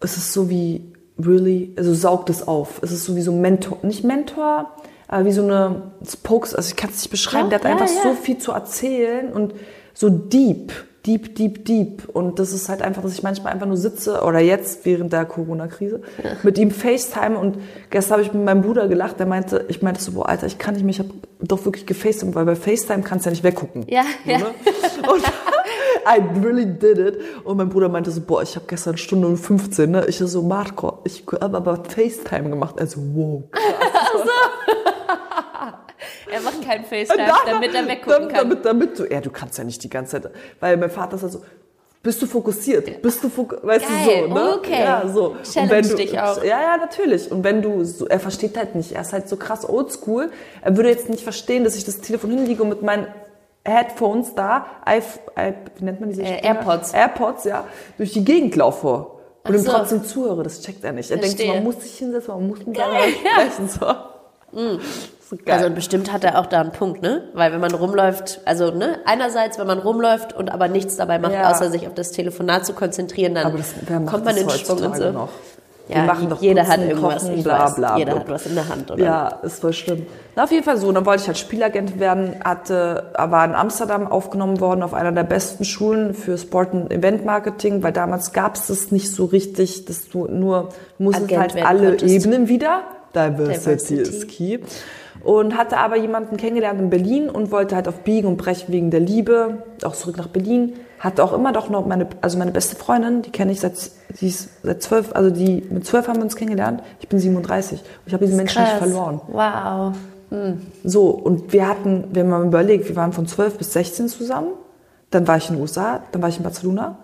es ist so wie, really, also saugt es auf. Es ist so wie so ein Mentor, nicht Mentor, aber wie so eine Spokes, also ich kann es nicht beschreiben, Ja, der hat ja, einfach ja. so viel zu erzählen und so deep, deep, deep, deep. Und das ist halt einfach, dass ich manchmal einfach nur sitze oder jetzt während der Corona-Krise mit ihm FaceTime und gestern habe ich mit meinem Bruder gelacht, der meinte, ich meinte so, boah, Alter, ich kann nicht mehr, ich habe doch wirklich gefacetimed, weil bei FaceTime kannst du ja nicht weggucken. Ja, ja. Ne? Und I really did it. Und mein Bruder meinte so, boah, ich habe gestern Stunde und 15, ne? Ich so, Marco, ich habe aber FaceTime gemacht. Also, wow. Er macht kein FaceTime, damit er weggucken damit, kann. Damit, damit du, ja, du kannst ja nicht die ganze Zeit, weil mein Vater ist ja so, bist du fokussiert? Bist du fokussiert? Weißt Geil, du so, ne? okay. Ja, so. Challenge du, dich auch. Ja, ja, natürlich. Und wenn du, so, er versteht halt nicht, er ist halt so krass oldschool. Er würde jetzt nicht verstehen, dass ich das Telefon hinlege und mit meinen Headphones da, I, I, wie nennt man diese Äh? AirPods. AirPods, ja, durch die Gegend laufe. Und ihm so. trotzdem zuhöre, das checkt er nicht. Er denkt, Verstehe. man muss sich hinsetzen, man muss mit Geil, ja. sprechen. So. So. Also bestimmt hat er auch da einen Punkt, ne? Weil wenn man rumläuft, also ne, einerseits, wenn man rumläuft und aber nichts dabei macht, Ja. außer sich auf das Telefonat zu konzentrieren, dann das, kommt man in Schwung und so. noch? Ja, Wir machen doch jeder putzen, hat irgendwas, kochen, bla, weiß. bla, jeder bla. hat was in der Hand, oder? Ja, ist voll schlimm. Na, auf jeden Fall so. Dann wollte ich halt Spielagent werden, hatte, war in Amsterdam aufgenommen worden auf einer der besten Schulen für Sport- und Event-Marketing, weil damals gab es das nicht so richtig, dass du nur, musstest Agent halt alle konntest. Ebenen wieder Diversity, Diversity. is key. Und hatte aber jemanden kennengelernt in Berlin und wollte halt auf Biegen und Brechen wegen der Liebe auch zurück nach Berlin. Hatte auch immer doch noch meine, also meine beste Freundin, die kenne ich seit, die ist seit zwölf, also die, mit zwölf haben wir uns kennengelernt. Ich bin 37. Und ich habe diesen Menschen nicht verloren. Wow. So, und wir hatten, wir haben mal überlegt, wir waren von 12 bis 16 zusammen. Dann war ich in den USA, dann war ich in Barcelona.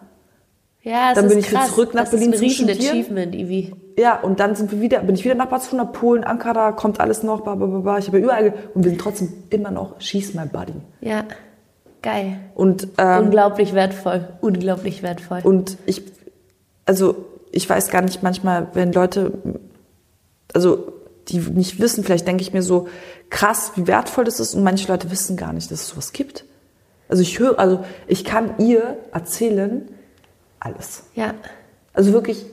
Ja, es Dann ist bin ich wieder krass. zurück nach das Berlin ist ein riesen. Achievement, Ivi. Ja, und dann sind wir wieder, bin ich wieder nach Barcelona, Polen, Ankara, kommt alles noch, bla, bla, bla, bla. Ich habe ja überall, und wir sind trotzdem immer noch She's my buddy. Ja, geil. Und, ähm, Unglaublich wertvoll. Unglaublich wertvoll. und ich, also, ich weiß gar nicht manchmal, wenn Leute, also, die nicht wissen, vielleicht denke ich mir so, krass, wie wertvoll das ist, und manche Leute wissen gar nicht, dass es sowas gibt. Also, ich höre, also, ich kann ihr erzählen, alles. ja. Also wirklich,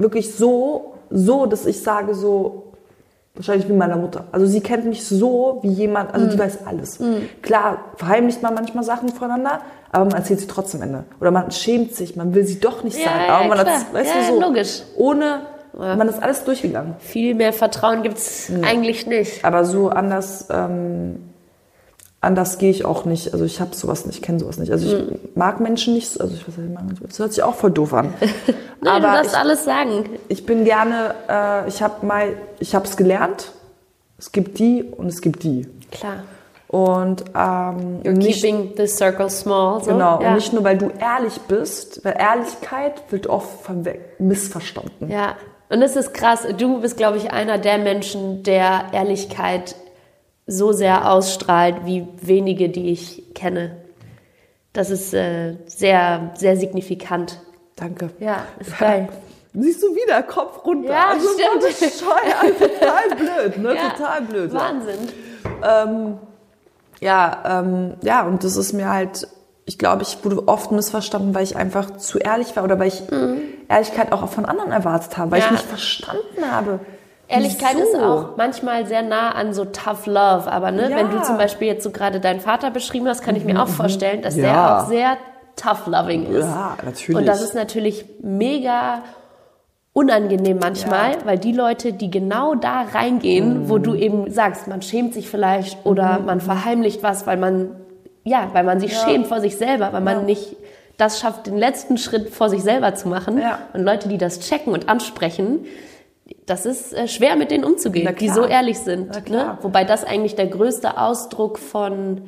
wirklich so, so, dass ich sage so, wahrscheinlich wie meiner Mutter. Also sie kennt mich so wie jemand, also die weiß alles. Klar, verheimlicht man manchmal Sachen voneinander, aber man erzählt sie trotzdem am Ende. Oder man schämt sich, man will sie doch nicht Ja, sagen. ja, aber man klar. hat, weißt Ja, du, so, logisch. ohne, man ist alles durchgegangen. Viel mehr Vertrauen gibt's eigentlich nicht. Aber so anders, ähm, anders gehe ich auch nicht. Also ich habe sowas nicht, kenne sowas nicht. Also ich Hm. mag Menschen nicht, so- also ich weiß nicht, das hört sich auch voll doof an. Du aber darfst ich, alles sagen. ich bin gerne, äh, ich habe mal, ich habe es gelernt. Es gibt die und es gibt die. Klar. Und ähm, You're nicht, keeping the circle small. So. genau, Ja. und nicht nur, weil du ehrlich bist, weil Ehrlichkeit wird oft missverstanden. Ja, und es ist krass. Du bist, glaube ich, einer der Menschen, der Ehrlichkeit so sehr ausstrahlt, wie wenige, die ich kenne. Das ist äh, sehr, sehr signifikant. Danke. Ja, ist geil. Siehst du wieder, Kopf runter. Ja, also stimmt. bescheuert, total blöd, ne? Ja, Total blöd. Wahnsinn. Ähm, ja, ähm, ja, und das ist mir halt, ich glaube, ich wurde oft missverstanden, weil ich einfach zu ehrlich war oder weil ich Ehrlichkeit auch von anderen erwartet habe, weil Mhm. Ja. ich nicht verstanden habe. Ehrlichkeit wieso? ist auch manchmal sehr nah an so tough love, aber ne, Ja. wenn du zum Beispiel jetzt so gerade deinen Vater beschrieben hast, kann ich mir auch vorstellen, dass Ja. der auch sehr tough loving ist. Ja, natürlich. Und das ist natürlich mega unangenehm manchmal, weil die Leute, die genau da reingehen, wo Mhm. du eben sagst, man schämt sich vielleicht oder man verheimlicht was, weil man ja, weil man sich schämt vor sich selber, weil man nicht das schafft, den letzten Schritt vor sich selber zu machen. Ja. Und Leute, die das checken und ansprechen, das ist äh, schwer, mit denen umzugehen, die so ehrlich sind. Ne? Wobei das eigentlich der größte Ausdruck von,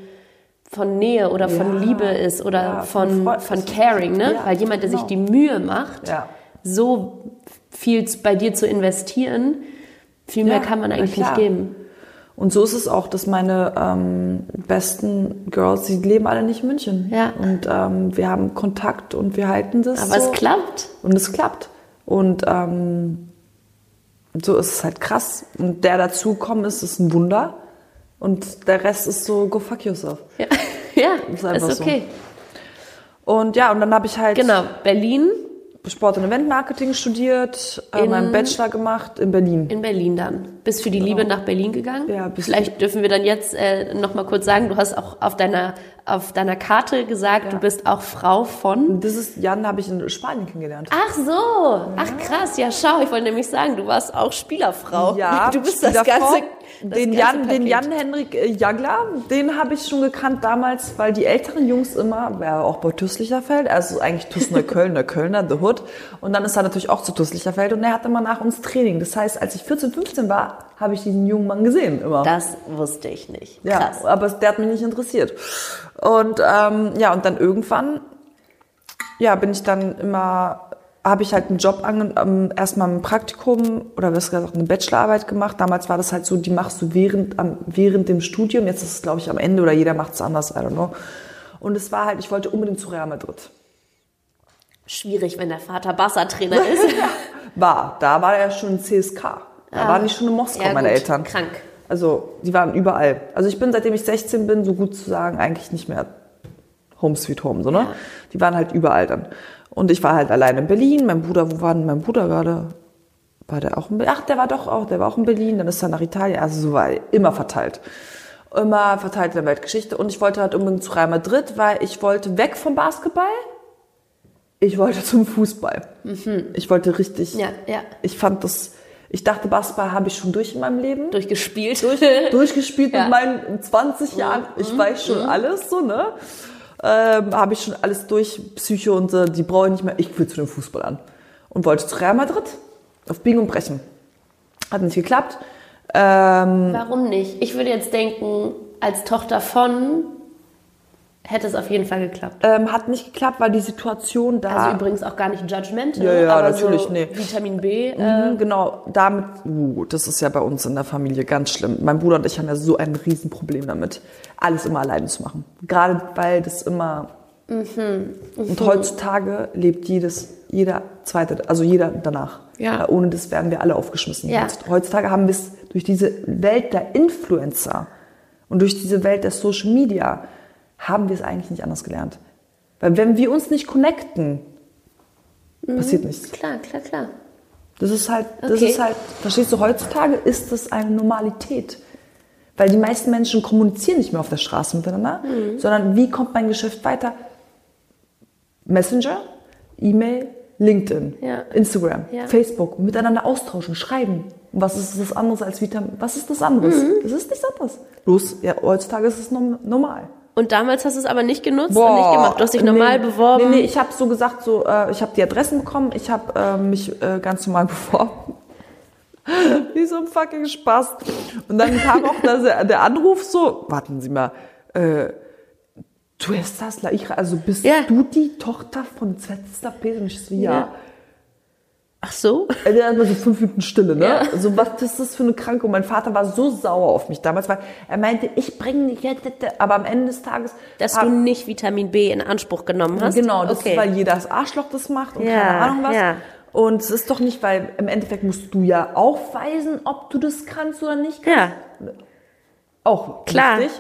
von Nähe oder von Ja. Liebe ist oder Ja, von von, von Caring. Ne? Ja, Weil jemand, der sich genau. die Mühe macht, so viel bei dir zu investieren, viel mehr kann man eigentlich nicht geben. Und so ist es auch, dass meine ähm, besten Girls, die leben alle nicht in München. Ja. Und ähm, wir haben Kontakt und wir halten das. Aber so. es klappt. Und es klappt. Und ähm, so ist es halt krass. Und der dazukommen ist, ist ein Wunder. Und der Rest ist so, go fuck yourself. Ja, ja Ist ist, einfach so. okay. Und ja, und dann habe ich halt Genau, Berlin, Sport- und Eventmarketing studiert, äh, In- meinen Bachelor gemacht in Berlin. in Berlin dann. Bist für die Liebe nach Berlin gegangen? Ja, bis- Vielleicht dürfen wir dann jetzt äh, noch mal kurz sagen, du hast auch auf deiner, auf deiner Karte gesagt, du bist auch Frau von... Das ist, Jan habe ich in Spanien kennengelernt. Ach so, ach krass, ja schau, ich wollte nämlich sagen, du warst auch Spielerfrau. Ja, du bist das Spielerfrau. ganze... Den Jan, den. Jan Henrik äh, Jagler, den habe ich schon gekannt damals, weil die älteren Jungs immer, war auch bei Tüßlicherfeld, also eigentlich Tüßner Kölner, Kölner, The Hood. Und dann ist er natürlich auch zu Tüßlicherfeld und er hatte immer nach uns Training. Das heißt, als ich 14, 15 war, habe ich diesen jungen Mann gesehen immer. Das wusste ich nicht. Ja, Krass. aber der hat mich nicht interessiert. Und ähm, ja, und dann irgendwann, ja, bin ich dann immer, habe ich halt einen Job ange ähm, erstmal ein Praktikum oder besser gesagt eine Bachelorarbeit gemacht. Damals war das halt so, die machst du während, während dem Studium. Jetzt ist es, glaube ich, am Ende oder jeder macht es anders, I don't know. Und es war halt, ich wollte unbedingt zu Real Madrid. Schwierig, wenn der Vater Barca-Trainer ist. War, da war er schon in CSK. Da waren die schon in Moskau, Ah. Ja, meine gut, Eltern. krank. Also, die waren überall. Also, ich bin, seitdem ich 16 bin, so gut zu sagen, eigentlich nicht mehr Home Sweet Home, so, ne? Ja. Die waren halt überall dann. Und ich war halt allein in Berlin. Mein Bruder, wo war denn mein Bruder gerade? War der auch in Berlin? Ach, der war doch auch, der war auch in Berlin. Dann ist er nach Italien. Also, so war immer verteilt. Immer verteilt in der Weltgeschichte. Und ich wollte halt unbedingt zu Real Madrid, weil ich wollte weg vom Basketball. Ich wollte zum Fußball. Ich wollte richtig Ja, ja. ich fand das, Ich dachte, Basketball habe ich schon durch in meinem Leben. Durchgespielt. Durch, durchgespielt Ja. mit meinen 20 Jahren. Ich weiß schon alles so, ne? Ähm, habe ich schon alles durch, Psycho und so, die brauche ich nicht mehr. Ich will zu dem Fußball an. Und wollte zu Real Madrid. Auf Biegen und Brechen. Hat nicht geklappt. Ähm, Warum nicht? Ich würde jetzt denken, als Tochter von hätte es auf jeden Fall geklappt. ähm, hat nicht geklappt, weil die Situation da. Also übrigens auch gar nicht judgmental, Ja, ja, aber natürlich, so nee. Vitamin B. Äh, Mhm, genau, damit, uh, das ist ja bei uns in der Familie ganz schlimm. Mein Bruder und ich haben ja so ein Riesenproblem damit, alles immer alleine zu machen. Gerade weil das immer. Mhm, Und heutzutage lebt jedes, jeder zweite, also jeder danach. Ja. Äh, Ohne das wären wir alle aufgeschmissen. Ja. Heutzutage haben wir es durch diese Welt der Influencer und durch diese Welt der Social Media haben wir es eigentlich nicht anders gelernt. Weil wenn wir uns nicht connecten, Mhm. passiert nichts. klar, klar, klar. Das ist halt, das Okay. ist halt, verstehst du, heutzutage ist das eine Normalität. Weil die meisten Menschen kommunizieren nicht mehr auf der Straße miteinander, Mhm. sondern wie kommt mein Geschäft weiter? Messenger, E-Mail, LinkedIn, Ja. Instagram, Ja. Facebook, miteinander austauschen, schreiben. Und was ist das anderes als Vitamin? Was ist das anderes? Mhm. Das ist nichts anderes. Bloß, ja, heutzutage ist es norm- normal. Und damals hast du es aber nicht genutzt und nicht gemacht. Du hast dich normal nee, beworben. Nee, nee, ich habe so gesagt, so, äh, ich habe die Adressen bekommen, ich habe äh, mich äh, ganz normal beworben. Wie so ein fucking Spaß. Und dann kam auch der, der Anruf so, warten Sie mal, äh, du la hija, also bist Ja. du die Tochter von Zvetzda Pedro? Und ich so, ja. Ja. Ach so? Äh, Dann war so fünf Minuten Stille, ne? Ja. So, was ist das für eine Krankheit? Und mein Vater war so sauer auf mich damals, weil er meinte, ich bringe dich jetzt, aber am Ende des Tages... Dass hab- du nicht Vitamin B in Anspruch genommen hast? Genau, das okay. ist, weil jedes Arschloch das macht und Ja, keine Ahnung was. ja. Und es ist doch nicht, weil im Endeffekt musst du ja aufweisen, ob du das kannst oder nicht. Ja, Auch Klar. richtig.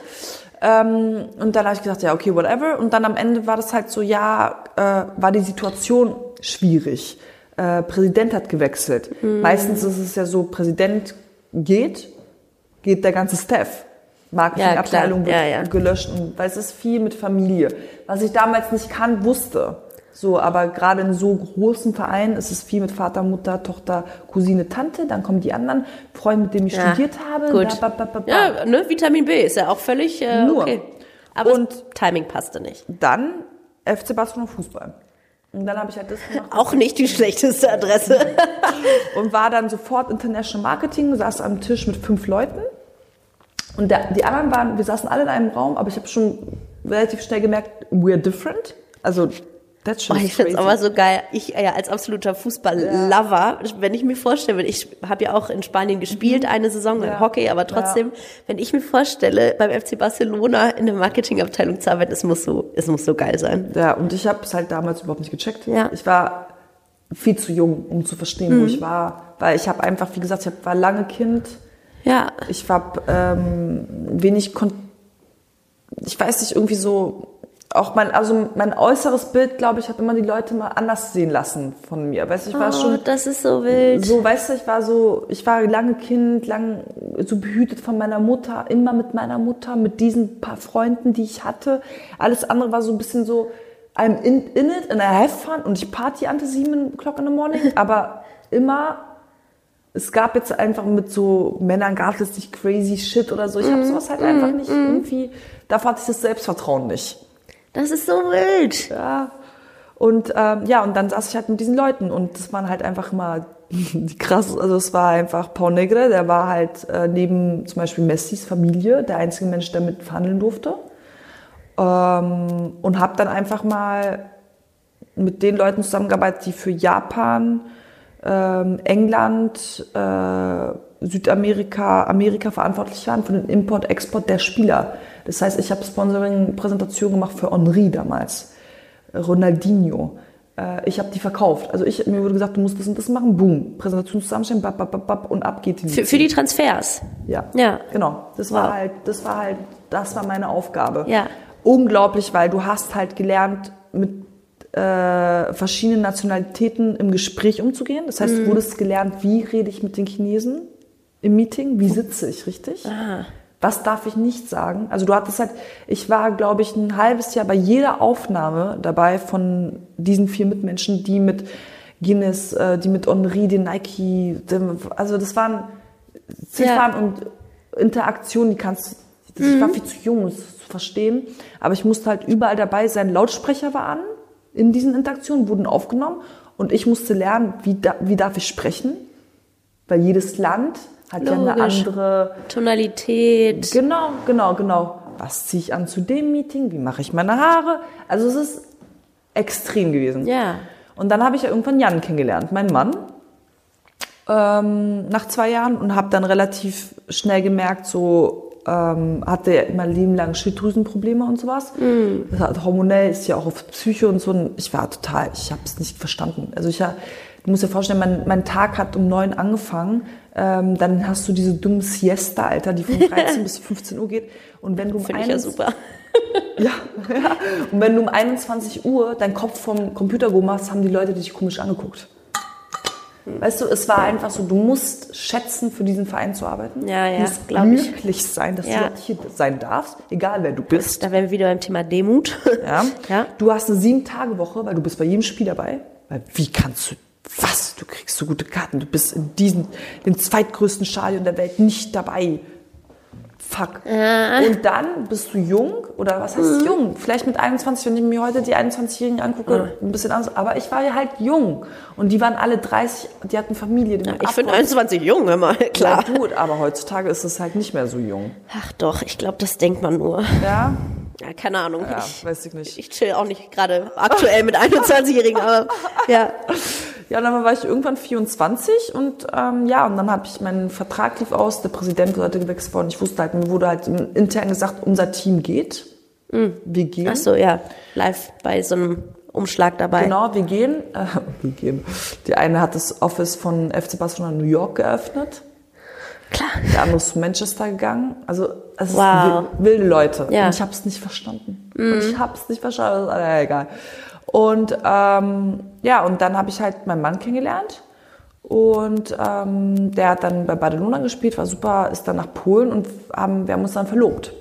Ähm, und dann habe ich gesagt, ja, okay, whatever. Und dann am Ende war das halt so, ja, äh, war die Situation schwierig. Äh, Präsident hat gewechselt. Mhm. Meistens ist es ja so, Präsident geht, geht der ganze Staff. Marketingabteilung Ja, Ja, ja. gelöscht, und, weil es ist viel mit Familie. Was ich damals nicht kann, wusste. So, aber gerade in so großen Vereinen ist es viel mit Vater, Mutter, Tochter, Cousine, Tante. Dann kommen die anderen Freunde, mit denen ich studiert habe. gut. Ba, ba, ba, ba. ja ne, Vitamin B ist ja auch völlig äh, Nur. okay. Aber Und- Timing passte nicht. Dann FC Barcelona Fußball. Und dann habe ich halt das gemacht Auch nicht die schlechteste Adresse. und war dann sofort International Marketing, saß am Tisch mit fünf Leuten. Und der, die anderen waren, wir saßen alle in einem Raum, aber ich habe schon relativ schnell gemerkt, we're different. Also, that's Oh, find's crazy. aber so geil. Ich ja als absoluter Fußball-Lover, wenn ich mir vorstelle, ich habe ja auch in Spanien gespielt eine Saison Mhm. Ja. Hockey, aber trotzdem, wenn ich mir vorstelle, beim FC Barcelona in der Marketingabteilung zu arbeiten, es muss so, es muss so geil sein. Ja, und ich habe es halt damals überhaupt nicht gecheckt. Ja. Ich war viel zu jung, um zu verstehen, wo ich war. Weil ich habe einfach, wie gesagt, ich war lange Kind. Ja, Ich war ähm, wenig, kon ich weiß nicht, irgendwie so, auch mein, also mein äußeres Bild, glaube ich, hat immer die Leute mal anders sehen lassen von mir. Weißt du, ich war oh, schon das ist so wild. so, weißt du, ich war so, ich war lange Kind, lang so behütet von meiner Mutter, immer mit meiner Mutter, mit diesen paar Freunden, die ich hatte. Alles andere war so ein bisschen so, I'm in, in it and I have fun und ich party until sieben o'clock in the morning, aber immer, es gab jetzt einfach mit so Männern gab es nicht crazy shit oder so. Ich habe sowas halt einfach nicht irgendwie, davor hatte ich das Selbstvertrauen nicht. Das ist so wild. Ja. Und ähm, ja, und dann saß ich halt mit diesen Leuten und das waren halt einfach die krass, also es war einfach Paul Negre, der war halt äh, neben zum Beispiel Messis Familie der einzige Mensch, der mit verhandeln durfte. Ähm, und habe dann einfach mal mit den Leuten zusammengearbeitet, die für Japan, ähm, England, äh, Südamerika, Amerika verantwortlich waren für den Import, Export der Spieler. Das heißt, ich habe Sponsoring-Präsentation gemacht für Henri damals, Ronaldinho. Äh, ich habe die verkauft. Also ich, mir wurde gesagt, du musst das und das machen. Boom. Präsentation zusammenstellen, bap, bap, bap, bap, und ab geht die. Für, für die Transfers. Ja. Ja. Genau. Das Wow. war halt, das war halt, das war meine Aufgabe. Ja. Unglaublich, weil du hast halt gelernt, mit äh, verschiedenen Nationalitäten im Gespräch umzugehen. Das Mhm. heißt, du wurdest gelernt, wie rede ich mit den Chinesen im Meeting, wie sitze ich richtig? Was darf ich nicht sagen? Also du hattest halt, ich war, glaube ich, ein halbes Jahr bei jeder Aufnahme dabei von diesen vier Mitmenschen, die mit Guinness, äh, die mit Henri, den Nike, dem, also das waren Ziffern Ja. und Interaktionen, die kannst das, ich war viel zu jung, um das zu verstehen, aber ich musste halt überall dabei sein. Lautsprecher war an in diesen Interaktionen, wurden aufgenommen und ich musste lernen, wie, da, wie darf ich sprechen, weil jedes Land hat ja eine Logisch. andere Tonalität. Genau, genau, genau. Was ziehe ich an zu dem Meeting? Wie mache ich meine Haare? Also es ist extrem gewesen. Ja. Und dann habe ich ja irgendwann Jan kennengelernt, meinen Mann, ähm, nach zwei Jahren und habe dann relativ schnell gemerkt, so ähm, hatte er mein Leben lang Schilddrüsenprobleme und sowas. Das hat, hormonell ist ja auch auf Psyche und so. Und ich war total, ich habe es nicht verstanden. Also ich, ja- du musst dir vorstellen, mein, mein Tag hat um neun angefangen. Ähm, dann hast du diese dumme Siesta, Alter, die von 13 bis 15 Uhr geht. Und wenn du um Finde ich ja 21 super. ja, ja. Und wenn du um 21 Uhr deinen Kopf vom Computer gehoben hast, haben die Leute dich komisch angeguckt. Weißt du, es war einfach so, du musst schätzen, für diesen Verein zu arbeiten. Ja, ja, Du musst glaub ich. glücklich sein, dass Ja. du hier sein darfst, egal wer du bist. Da wären wir wieder beim Thema Demut. Ja. Ja. Du hast eine sieben-Tage-Woche, weil du bist bei jedem Spiel dabei. Weil wie kannst du, was? Du kriegst so gute Karten. Du bist in diesem, dem zweitgrößten Stadion der Welt nicht dabei. Fuck. Und dann bist du jung, oder was Mhm. heißt jung? Vielleicht mit 21, wenn ich mir heute die 21-Jährigen angucke, ein bisschen anders. Aber ich war ja halt jung. Und die waren alle 30, die hatten Familie. Die Ich finde 21 jung, mal, klar. Ja, gut, aber heutzutage ist es halt nicht mehr so jung. Ach doch, ich glaube, das denkt man nur. Ja? Ja, keine Ahnung. Ja, ich, weiß ich nicht. ich chill auch nicht gerade aktuell mit 21-Jährigen, aber ja. Ja, dann war ich irgendwann 24 und ähm, ja, und dann habe ich meinen Vertrag lief aus, der Präsident wurde gewechselt worden. Ich wusste halt, mir wurde halt intern gesagt, unser Team geht. Wir gehen. Ach so, ja. Live bei so einem Umschlag dabei. Genau, wir gehen. Äh, wir gehen. Die eine hat das Office von FC Barcelona New York geöffnet. Klar. Der andere ist zu Manchester gegangen. Also es Wow. ist wi- wilde Leute. Ja. Und ich habe es nicht verstanden. Und ich habe es nicht verstanden. Alles egal. Und ähm, ja, und dann habe ich halt meinen Mann kennengelernt. Und ähm, der hat dann bei Barcelona gespielt, war super, ist dann nach Polen und haben, wir haben uns dann verlobt.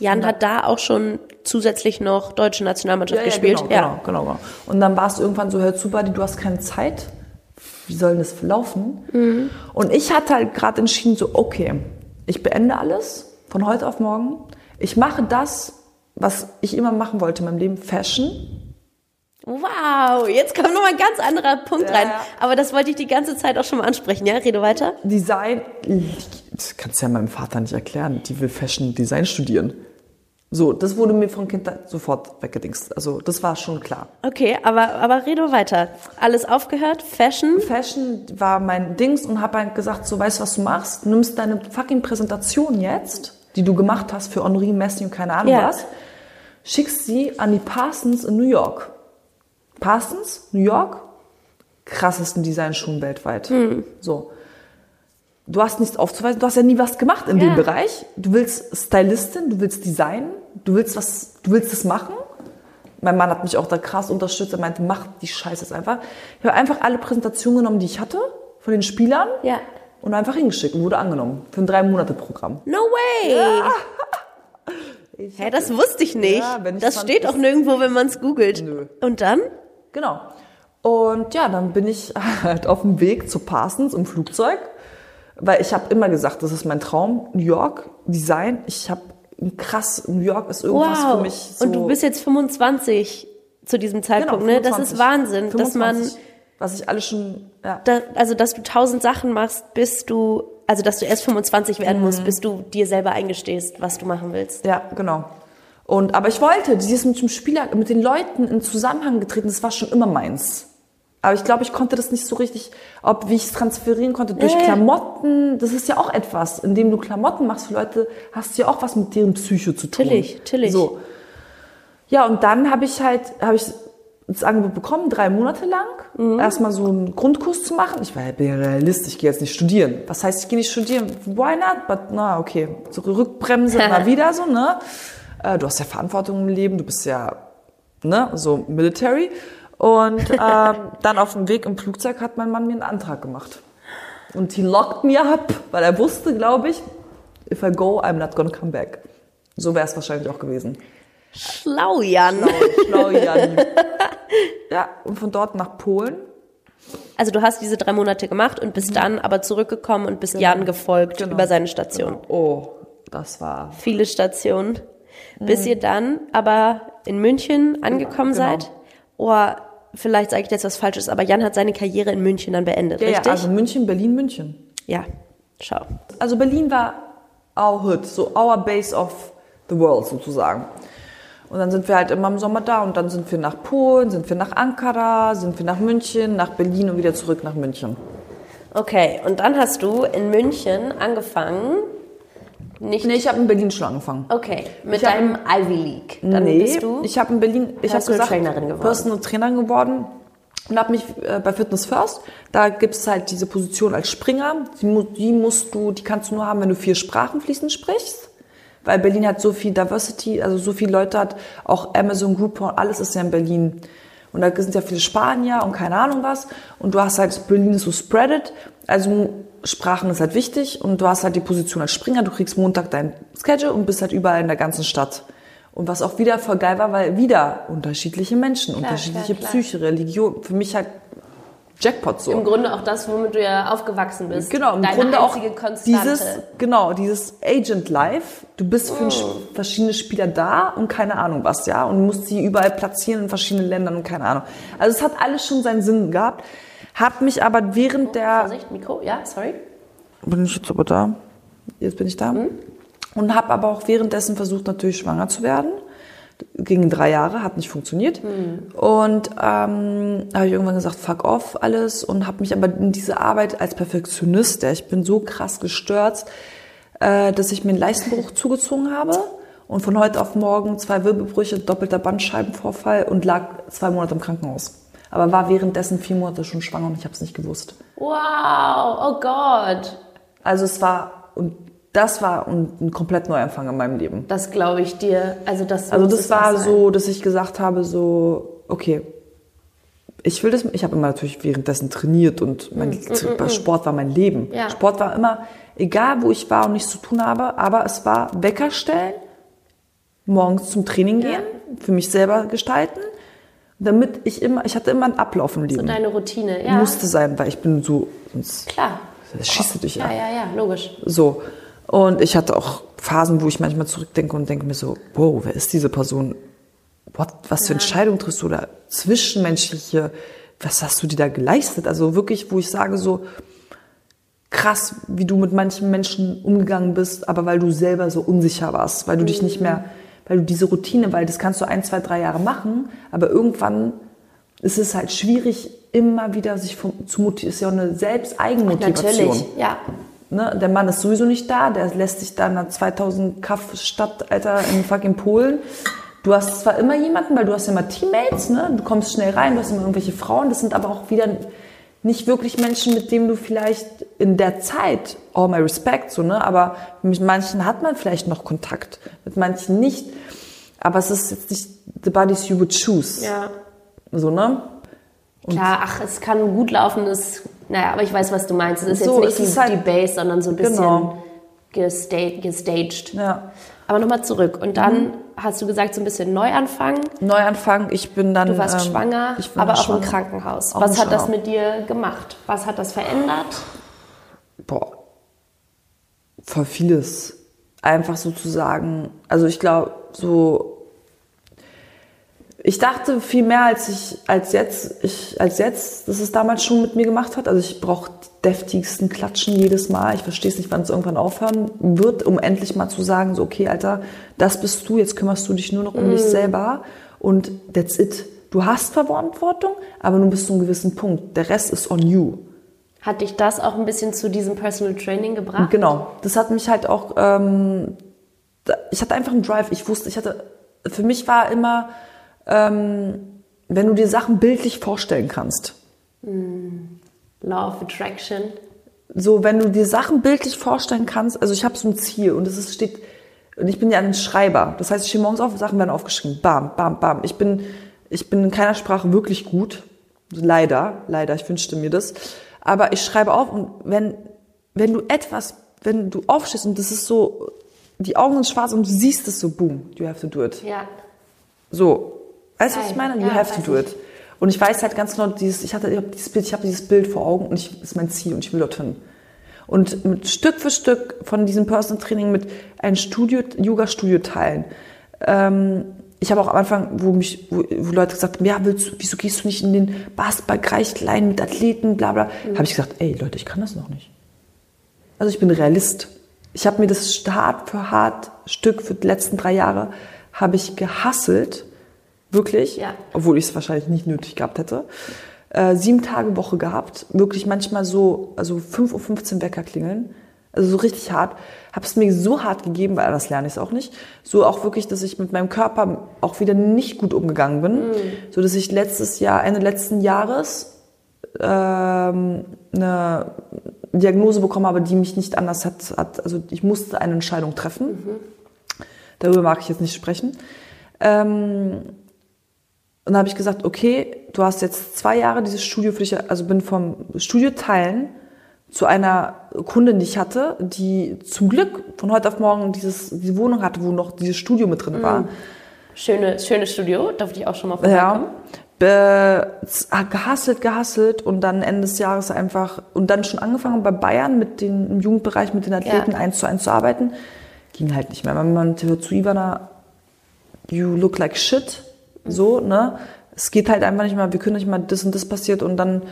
Jan hat da auch schon zusätzlich noch deutsche Nationalmannschaft gespielt. Genau, genau, genau, genau. Und dann war es irgendwann so, hör zu, Buddy, du hast keine Zeit. Wie soll denn das verlaufen? Und ich hatte halt gerade entschieden, so, okay, ich beende alles von heute auf morgen. Ich mache das, was ich immer machen wollte in meinem Leben, Fashion. Wow, jetzt kommt noch mal ein ganz anderer Punkt Ja, rein. Aber das wollte ich die ganze Zeit auch schon mal ansprechen. Ja, rede weiter. Design, das kannst du ja meinem Vater nicht erklären. Die will Fashion Design studieren. So, das wurde mir von Kindheit sofort weggedingst. Also, das war schon klar. Okay, aber, aber rede weiter. Alles aufgehört, Fashion. Fashion war mein Dings und habe halt gesagt, so weißt du, was du machst? Nimmst deine fucking Präsentation jetzt, die du gemacht hast für Henri Messi und keine Ahnung Ja. was, schickst sie an die Parsons in New York. Parsons, New York, krassesten Designschuhen weltweit. Hm. So. Du hast nichts aufzuweisen, du hast ja nie was gemacht in Ja. dem Bereich. Du willst Stylistin, du willst Design, du willst was, du willst es machen. Mein Mann hat mich auch da krass unterstützt. Er meinte, mach die Scheiße jetzt einfach. Ich habe einfach alle Präsentationen genommen, die ich hatte, von den Spielern, Ja. und einfach hingeschickt und wurde angenommen. Für ein Drei-Monate-Programm. No way! Hä, das wusste ich nicht. Ja, ich das fand, steht auch nirgendwo, wenn man es googelt. Nö. Und dann? Genau. Und ja, dann bin ich halt auf dem Weg zu Parsons im Flugzeug, weil ich habe immer gesagt, das ist mein Traum, New York, Design. Ich habe krass, New York ist irgendwas Wow. für mich so. Und du bist jetzt 25 zu diesem Zeitpunkt, ne? Das ist 25. Wahnsinn, dass man 25, was ich alles schon, ja. da, also dass du tausend Sachen machst, bis du, also dass du erst 25 werden Mhm. musst, bis du dir selber eingestehst, was du machen willst. Ja, genau. Und, aber ich wollte, dieses mit dem Spieler, mit den Leuten in Zusammenhang getreten, das war schon immer meins. Aber ich glaube, ich konnte das nicht so richtig, ob wie ich es transferieren konnte durch ja. Klamotten. Das ist ja auch etwas, indem du Klamotten machst für Leute, hast du ja auch was mit deren Psycho zu tun. Tillich, tillich. So. Ja, und dann habe ich halt, habe ich das Angebot bekommen, drei Monate lang, Mhm. erstmal so einen Grundkurs zu machen. Ich war ja Realist, ich gehe jetzt nicht studieren. Was heißt, ich gehe nicht studieren? Why not? But, na, okay. So Rückbremse immer wieder so, ne? Äh, Du hast ja Verantwortung im Leben, du bist ja, ne, so Military. Und ähm, dann auf dem Weg im Flugzeug hat mein Mann mir einen Antrag gemacht. Und he locked me up, weil er wusste, glaube ich, if I go, I'm not gonna come back. So wäre es wahrscheinlich auch gewesen. Schlau, Jan. Schlau, Jan. ja, und von dort nach Polen. Also du hast diese drei Monate gemacht und bist dann aber zurückgekommen und bist Jan gefolgt Genau. über seine Station. Oh, das war. Viele Stationen. Bis ihr dann aber in München angekommen Genau. seid. Oder vielleicht sage ich jetzt was Falsches, aber Jan hat seine Karriere in München dann beendet, Ja, ja, richtig? also München, Berlin, München. ja. Schau. Also Berlin war our hood, so our base of the world sozusagen. Und dann sind wir halt immer im Sommer da und dann sind wir nach Polen, sind wir nach Ankara, sind wir nach München, nach Berlin und wieder zurück nach München. Okay, und dann hast du in München angefangen, nicht Nee, ich habe in Berlin schon angefangen. Okay, mit Ich hab deinem Ivy League. Dann nee, bist du. ich habe in Berlin, ich habe gesagt, Trainerin geworden. Personal Trainerin geworden und habe mich äh, bei Fitness First, da gibt's halt diese Position als Springer, die, die musst du, die kannst du nur haben, wenn du vier Sprachen fließend sprichst, weil Berlin hat so viel Diversity, also so viele Leute hat, auch Amazon Group, alles ist ja in Berlin. Und da sind ja viele Spanier und keine Ahnung was. Und du hast halt, Berlin ist so spreadet. Also Sprachen ist halt wichtig. Und du hast halt die Position als Springer. Du kriegst Montag dein Schedule und bist halt überall in der ganzen Stadt. Und was auch wieder voll geil war, weil wieder unterschiedliche Menschen, unterschiedliche klar, klar. Psyche, Religion. Für mich halt Jackpot so. Im Grunde auch das, womit du ja aufgewachsen bist. Genau, im Deine Grunde auch Konstante. dieses, genau, dieses Agent Life. Du bist für Oh. verschiedene Spieler da und keine Ahnung was, ja, und musst sie überall platzieren in verschiedenen Ländern und keine Ahnung. Also es hat alles schon seinen Sinn gehabt. Hab mich aber während der, Vorsicht, Mikro, ja, sorry. bin ich jetzt aber da? Jetzt bin ich da. Und habe aber auch währenddessen versucht, natürlich schwanger zu werden. Ging drei Jahre, hat nicht funktioniert. Und ähm, habe ich irgendwann gesagt, fuck off alles und habe mich aber in diese Arbeit als Perfektionist, ja, ich bin so krass gestört, äh, dass ich mir einen Leistenbruch zugezogen habe und von heute auf morgen zwei Wirbelbrüche, doppelter Bandscheibenvorfall und lag zwei Monate im Krankenhaus. Aber war währenddessen vier Monate schon schwanger und ich habe es nicht gewusst. Wow, oh Gott. Also es war, und das war ein, komplett Neuanfang in meinem Leben. Das glaube ich dir. Also das, Also das war so, dass ich gesagt habe, so, okay, ich will das, ich habe immer natürlich währenddessen trainiert und mein Sport war mein Leben. Mm, Ja. Sport war immer, egal wo ich war und nichts zu tun habe, aber es war Wecker stellen, morgens zum Training gehen, für mich selber gestalten, damit ich immer, ich hatte immer einen Ablauf im So Leben. deine Routine, ja. Musste sein, weil ich bin so, sonst Klar. schießt du dich Ja, ab. ja, ja, logisch. So. Und ich hatte auch Phasen, wo ich manchmal zurückdenke und denke mir so, wow, wer ist diese Person? What, was für Entscheidungen triffst du oder zwischenmenschliche, was hast du dir da geleistet? Also wirklich, wo ich sage so, krass, wie du mit manchen Menschen umgegangen bist, aber weil du selber so unsicher warst, weil du dich nicht mehr, weil du diese Routine, weil das kannst du ein, zwei, drei Jahre machen, aber irgendwann ist es halt schwierig, immer wieder sich vom, zu motivieren. Ist ja auch eine Selbsteigenmotivation. Natürlich, ja. Ne, der Mann ist sowieso nicht da, der lässt sich da in einer 2000 Kaff Stadt, Alter, in fucking Polen. Du hast zwar immer jemanden, weil du hast ja immer Teammates, ne? Du kommst schnell rein, du hast immer irgendwelche Frauen, das sind aber auch wieder nicht wirklich Menschen, mit denen du vielleicht in der Zeit, all my respect, so, ne? Aber mit manchen hat man vielleicht noch Kontakt, mit manchen nicht. Aber es ist jetzt nicht the bodies you would choose. Ja. So, ne? Klar, ach, es kann gut laufen, das, naja, aber ich weiß, was du meinst. Es ist So, jetzt nicht die, halt- die Base, sondern so ein bisschen Genau. gesta gestaged. Ja. Aber nochmal zurück. Und dann hast du gesagt, so ein bisschen Neuanfang. Neuanfang, ich bin dann. Du warst ähm, schwanger, aber auch im schwanger. Krankenhaus. Auch Was im hat das mit dir gemacht? Was hat das verändert? boah, voll vieles. Einfach sozusagen, also ich glaube, so, ich dachte viel mehr als ich, als jetzt, ich, als jetzt, dass es damals schon mit mir gemacht hat. Also ich brauche deftigsten Klatschen jedes Mal. Ich verstehe es nicht, wann es irgendwann aufhören wird, um endlich mal zu sagen, so, okay, Alter, das bist du, jetzt kümmerst du dich nur noch um dich selber und that's it. Du hast Verantwortung, aber nur bis zu einem gewissen Punkt. Der Rest ist on you. Hat dich das auch ein bisschen zu diesem Personal Training gebracht? Genau, das hat mich halt auch, ähm, ich hatte einfach einen Drive. Ich wusste, ich hatte, für mich war immer, ähm, wenn du dir Sachen bildlich vorstellen kannst. Law of Attraction. So, wenn du dir Sachen bildlich vorstellen kannst, also ich habe so ein Ziel und es steht, und ich bin ja ein Schreiber. Das heißt, ich stehe morgens auf, Sachen werden aufgeschrieben. Bam, bam, bam. Ich bin, ich bin in keiner Sprache wirklich gut. Leider, leider, ich wünschte mir das. Aber ich schreibe auf und wenn, wenn du etwas, wenn du aufstehst und das ist so, die Augen sind schwarz und du siehst es so, boom, you have to do it. Ja. So. Weißt du, was ich meine? You Ja, have to do it. Und ich weiß halt ganz genau, dieses, ich hatte ich hab dieses Bild, ich habe dieses Bild vor Augen und ich, das ist mein Ziel und ich will dorthin. Und mit Stück für Stück von diesem Personal Training mit einem Studio, Yoga-Studio teilen. Ähm, ich habe auch am Anfang, wo mich, wo, wo Leute gesagt haben, ja, willst wieso gehst du nicht in den Basketballbereich klein mit Athleten, bla bla, mhm. habe ich gesagt, ey Leute, ich kann das noch nicht. Also ich bin Realist. Ich habe mir das Hart für Hart Stück für die letzten drei Jahre habe ich gehasselt, wirklich, Ja. obwohl ich es wahrscheinlich nicht nötig gehabt hätte. Äh, sieben Tage Woche gehabt, wirklich manchmal so, also 5.15 Uhr Wecker klingeln, also so richtig hart. Habe es mir so hart gegeben, weil anders lerne ich es auch nicht. So auch wirklich, dass ich mit meinem Körper auch wieder nicht gut umgegangen bin, so dass ich letztes Jahr, Ende letzten Jahres ähm, eine Diagnose bekommen habe, die mich nicht anders hat, hat. Also ich musste eine Entscheidung treffen. Darüber mag ich jetzt nicht sprechen. Ähm, und dann habe ich gesagt, okay, du hast jetzt zwei Jahre dieses Studio für dich, also bin vom Studio teilen zu einer Kundin, die ich hatte, die zum Glück von heute auf morgen dieses, die Wohnung hatte, wo noch dieses Studio mit drin war. Schöne, schönes Studio, durfte ich auch schon mal vorbeikommen. Ja. Be gehasselt, gehasselt und dann Ende des Jahres einfach und dann schon angefangen bei Bayern mit den, im Jugendbereich mit den Athleten Ja. eins zu eins zu arbeiten. Ging halt nicht mehr. Wenn man hört zu Ivana, you look like shit, so, ne? Es geht halt einfach nicht mehr, wir können nicht mal das und das passiert und dann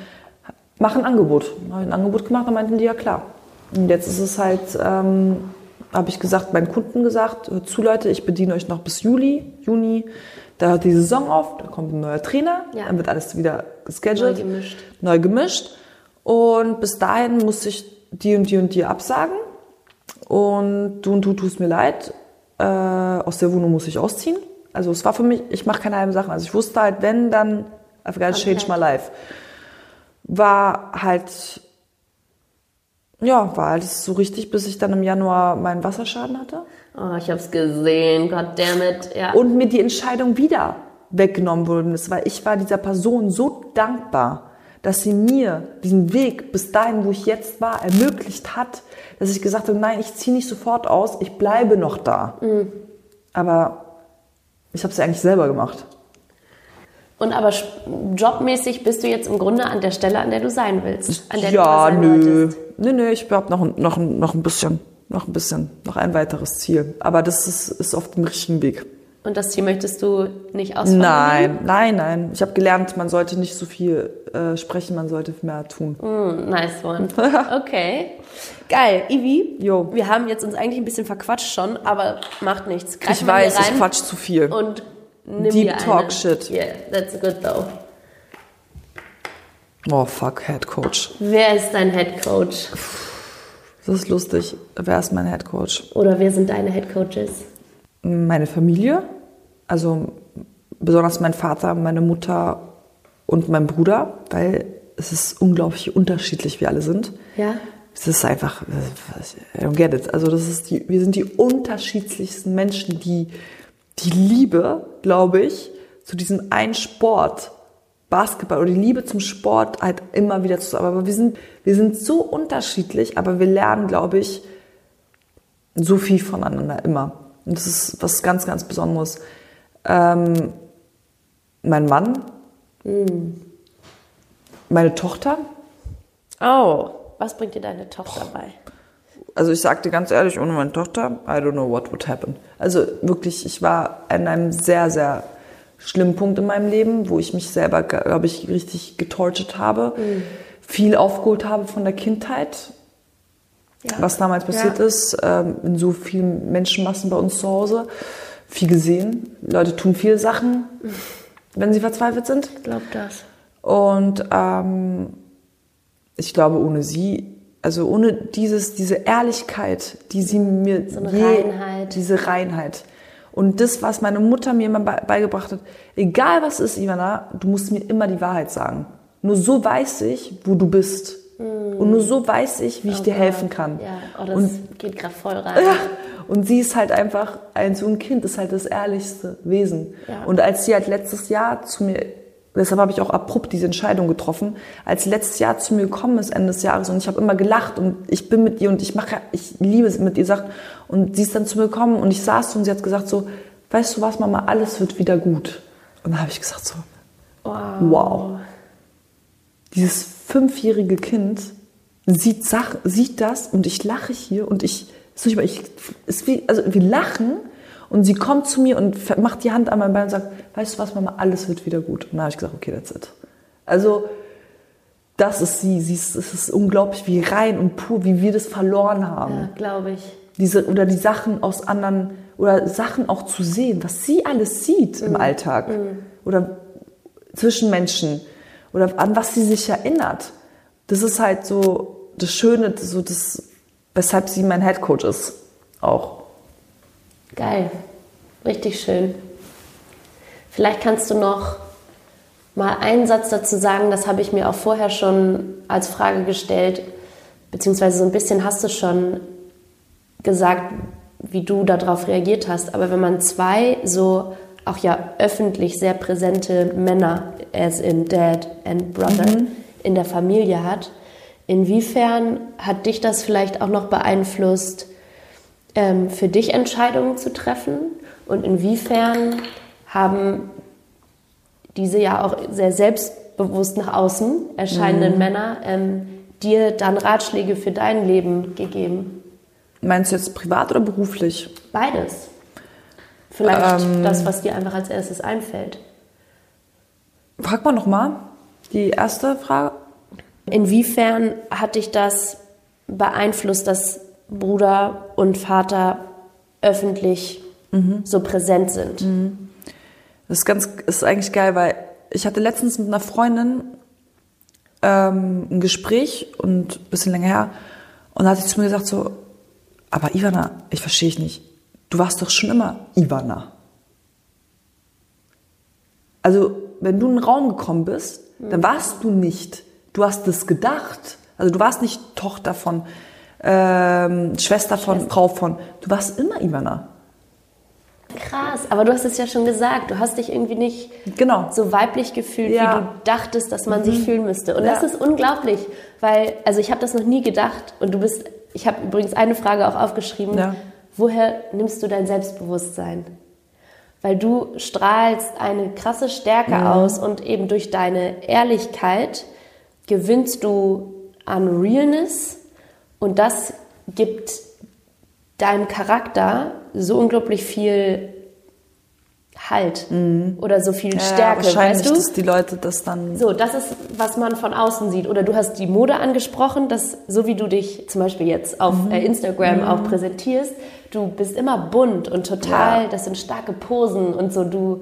mach ein Angebot. Habe ich ein Angebot gemacht, dann meinten die, ja klar. Und jetzt ist es halt, ähm, habe ich gesagt, meinen Kunden gesagt, hört zu Leute, ich bediene euch noch bis Juli, Juni. Da hört die Saison auf, da kommt ein neuer Trainer, Ja. dann wird alles wieder gescheduled, Neu gemischt. neu gemischt. Und bis dahin muss ich die und die und die absagen. Und du und du tust mir leid, äh, aus der Wohnung muss ich ausziehen. Also es war für mich, ich mache keine halben Sachen. Also ich wusste halt, wenn, dann I've got to change my life. War halt, ja, war alles so richtig, bis ich dann im Januar meinen Wasserschaden hatte. Oh, ich hab's gesehen, goddammit, ja. Und mir die Entscheidung wieder weggenommen worden ist, weil ich war dieser Person so dankbar, dass sie mir diesen Weg bis dahin, wo ich jetzt war, ermöglicht hat, dass ich gesagt habe, nein, ich ziehe nicht sofort aus, ich bleibe noch da. Aber ich habe es ja eigentlich selber gemacht. Und aber jobmäßig bist du jetzt im Grunde an der Stelle, an der du sein willst. An der ja, du sein nö. wolltest. Nö, nö, ich habe noch, ein- noch, noch ein bisschen, noch ein bisschen, noch ein weiteres Ziel. Aber das ist, ist auf dem richtigen Weg. Und das Ziel möchtest du nicht ausformulieren? Nein, nein, nein. Ich habe gelernt, man sollte nicht so viel äh, sprechen, man sollte mehr tun. Hm, nice one. Okay. Geil. Ivi, Jo. wir haben jetzt uns eigentlich ein bisschen verquatscht schon, aber macht nichts. Greif Ich weiß, ich quatsch zu viel. Und nimm Deep dir eine. Talk Shit. Yeah, that's good though. Oh, fuck, Head Coach. Wer ist dein Head Coach? Das ist lustig. Wer ist mein Head Coach? Oder wer sind deine Head Coaches? Meine Familie, also besonders mein Vater, meine Mutter und mein Bruder, weil es ist unglaublich unterschiedlich, wie alle sind. Ja? Es ist einfach, I don't get it. Also das ist die, wir sind die unterschiedlichsten Menschen, die die Liebe, glaube ich, zu diesem einen Sport, Basketball oder die Liebe zum Sport halt immer wieder zusammen. Aber wir sind, wir sind so unterschiedlich, aber wir lernen, glaube ich, so viel voneinander immer. Und das ist was ganz, ganz Besonderes. Ähm, mein Mann, meine Tochter, Oh, was bringt dir deine Tochter bei? Also ich sagte ganz ehrlich, ohne meine Tochter, I don't know what would happen. Also wirklich, ich war an einem sehr, sehr schlimmen Punkt in meinem Leben, wo ich mich selber, glaube ich, richtig getortet habe, viel aufgeholt habe von der Kindheit, was damals passiert ist, ähm, in so vielen Menschenmassen bei uns zu Hause, viel gesehen. Leute tun viele Sachen, wenn sie verzweifelt sind. Glaub das. Und ähm, ich glaube, ohne sie, also ohne dieses, diese Ehrlichkeit, die sie mir So eine Reinheit. diese Reinheit. Und das, was meine Mutter mir immer bei- beigebracht hat, egal was ist, Ivana, du musst mir immer die Wahrheit sagen. Nur so weiß ich, wo du bist. Und nur so weiß ich, wie ich dir helfen kann. Mm. Ja, oh, das Und geht gerade voll rein. ja. Und sie ist halt einfach, ein so ein Kind ist halt das ehrlichste Wesen. Ja. Und als sie halt letztes Jahr zu mir, deshalb habe ich auch abrupt diese Entscheidung getroffen, als letztes Jahr zu mir gekommen ist, Ende des Jahres, und ich habe immer gelacht und ich bin mit ihr und ich mache, ich liebe es mit ihr Sachen. Und sie ist dann zu mir gekommen und ich saß und sie hat gesagt so, weißt du was, Mama, alles wird wieder gut. Und dann habe ich gesagt so, wow. wow. Dieses fünfjährige Kind sieht, sieht das und ich lache hier und ich, ich, ist wie, also wir lachen und sie kommt zu mir und macht die Hand an mein Bein und sagt, weißt du was, Mama, alles wird wieder gut. Und dann habe ich gesagt, okay, that's it. Also das ist sie. sie ist, es ist unglaublich, wie rein und pur, wie wir das verloren haben. Ja, glaube ich. Diese, oder die Sachen aus anderen, oder Sachen auch zu sehen, was sie alles sieht mhm. im Alltag. Mhm. Oder zwischen Menschen. Oder an was sie sich erinnert. Das ist halt so das Schöne, so das, weshalb sie mein Headcoach ist. Auch. Geil. Richtig schön. Vielleicht kannst du noch mal einen Satz dazu sagen, das habe ich mir auch vorher schon als Frage gestellt, beziehungsweise so ein bisschen hast du schon gesagt, wie du darauf reagiert hast. Aber wenn man zwei so auch ja öffentlich sehr präsente Männer, as in Dad and Brother, mhm. in der Familie hat, inwiefern hat dich das vielleicht auch noch beeinflusst, ähm, für dich Entscheidungen zu treffen? Und inwiefern haben diese ja auch sehr selbstbewusst nach außen erscheinenden mhm. Männer ähm, dir dann Ratschläge für dein Leben gegeben? Meinst du jetzt privat oder beruflich? Beides. Vielleicht ähm, das, was dir einfach als erstes einfällt. Frag mal nochmal die erste Frage. Inwiefern hat dich das beeinflusst, dass Bruder und Vater öffentlich mhm. so präsent sind? Mhm. Das ist ganz, ist eigentlich geil, weil ich hatte letztens mit einer Freundin ähm, ein Gespräch und ein bisschen länger her und da hat sie zu mir gesagt so, aber Ivana, ich verstehe dich nicht. Du warst doch schon immer Ivana. Also, wenn du in den Raum gekommen bist, dann warst du nicht. Du hast das gedacht. Also du warst nicht Tochter von, ähm, Schwester von, Schwester. Frau von. Du warst immer Ivana. Krass, aber du hast es ja schon gesagt, du hast dich irgendwie nicht genau. so weiblich gefühlt, ja. wie du dachtest, dass man mhm. sich fühlen müsste. Und ja. das ist unglaublich, weil, also ich habe das noch nie gedacht und du bist, ich habe übrigens eine Frage auch aufgeschrieben, ja. woher nimmst du dein Selbstbewusstsein? Weil du strahlst eine krasse Stärke mhm. aus und eben durch deine Ehrlichkeit gewinnst du an Realness und das gibt deinem Charakter so unglaublich viel Halt mhm. oder so viel Stärke, ja, wahrscheinlich, weißt du? dass die Leute das dann so, das ist, was man von außen sieht. Oder du hast die Mode angesprochen, dass so wie du dich zum Beispiel jetzt auf mhm. Äh, Instagram mhm. auch präsentierst, du bist immer bunt und total, ja. das sind starke Posen und so, du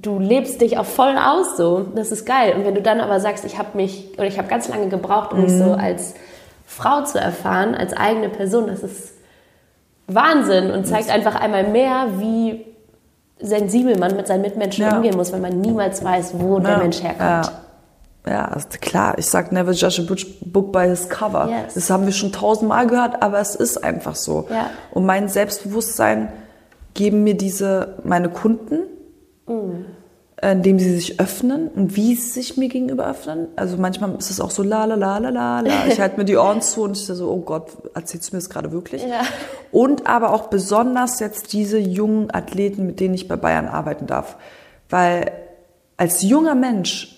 du lebst dich auch voll aus so. Das ist geil. Und wenn du dann aber sagst, ich habe mich oder ich habe ganz lange gebraucht, um mich so mhm. als Frau zu erfahren, als eigene Person, das ist Wahnsinn und zeigt einfach einmal mehr, wie sensibel man mit seinen Mitmenschen ja. umgehen muss, weil man niemals weiß, wo ja. der Mensch herkommt. Ja. Ja, klar. Ich sag never judge a book by his cover. Yes. Das haben wir schon tausendmal gehört, aber es ist einfach so. Und mein Selbstbewusstsein geben mir diese meine Kunden. Mm indem sie sich öffnen und wie sie sich mir gegenüber öffnen. Also manchmal ist es auch so la la la la la la. Ich halte mir die Ohren zu und ich so, oh Gott, erzählst du mir das gerade wirklich? Ja. Und aber auch besonders jetzt diese jungen Athleten, mit denen ich bei Bayern arbeiten darf. Weil als junger Mensch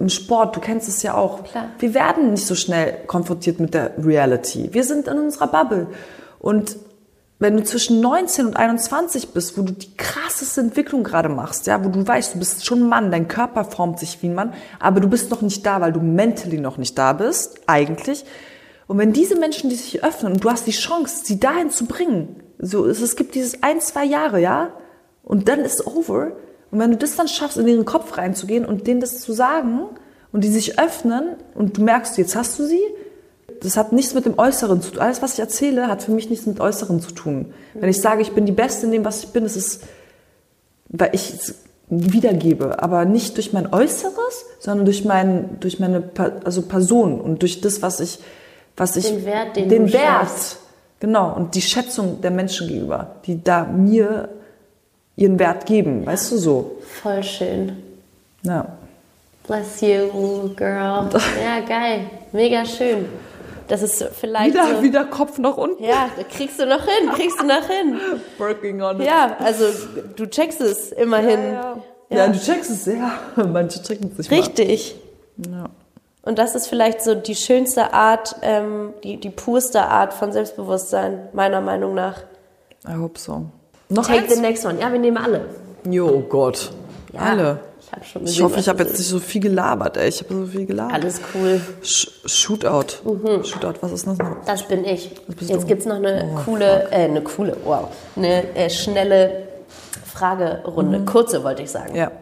im Sport, du kennst es ja auch, Klar. wir werden nicht so schnell konfrontiert mit der Reality. Wir sind in unserer Bubble. Und wenn du zwischen 19 und 21 bist, wo du die krasseste Entwicklung gerade machst, ja, wo du weißt, du bist schon ein Mann, dein Körper formt sich wie ein Mann, aber du bist noch nicht da, weil du mentally noch nicht da bist, eigentlich. Und wenn diese Menschen, die sich öffnen und du hast die Chance, sie dahin zu bringen, so, es, gibt dieses ein, zwei Jahre, ja, und dann ist over. Und wenn du das dann schaffst, in ihren Kopf reinzugehen und denen das zu sagen und die sich öffnen und du merkst, jetzt hast du sie, das hat nichts mit dem Äußeren zu tun. Alles, was ich erzähle, hat für mich nichts mit Äußeren zu tun. Wenn ich sage, ich bin die Beste in dem, was ich bin, ist es, weil ich es wiedergebe, aber nicht durch mein Äußeres, sondern durch mein, durch meine, also Person und durch das, was ich, was ich, den Wert, den, den Wert, genau, und die Schätzung der Menschen gegenüber, die da mir ihren Wert geben, weißt du so. Voll schön. Ja. Bless you, girl. Ja, geil. Mega schön. Das ist vielleicht. Wieder, so, wieder Kopf nach unten. Ja, kriegst du noch hin, kriegst du noch hin. Working on it. Ja, also du checkst es immerhin. Ja, ja. Ja, du checkst es sehr. Manche checken es nicht Richtig. mal. Ja. Und das ist vielleicht so die schönste Art, ähm, die, die purste Art von Selbstbewusstsein, meiner Meinung nach. I hope so. Noch Take eins? the next one. Ja, wir nehmen alle. Jo, oh Gott. Ja, Alle. Ich, hab schon Ich gesehen, hoffe, was ich habe das jetzt nicht so viel gelabert, ey. Ich habe so viel gelabert. Alles cool. Sh Shootout. Shootout, was ist das noch? Das bin ich. bist Jetzt du. gibt's noch eine Oh, coole, äh, eine coole, wow, eine äh, schnelle Fragerunde. Kurze, wollte ich sagen. Mhm. Ja.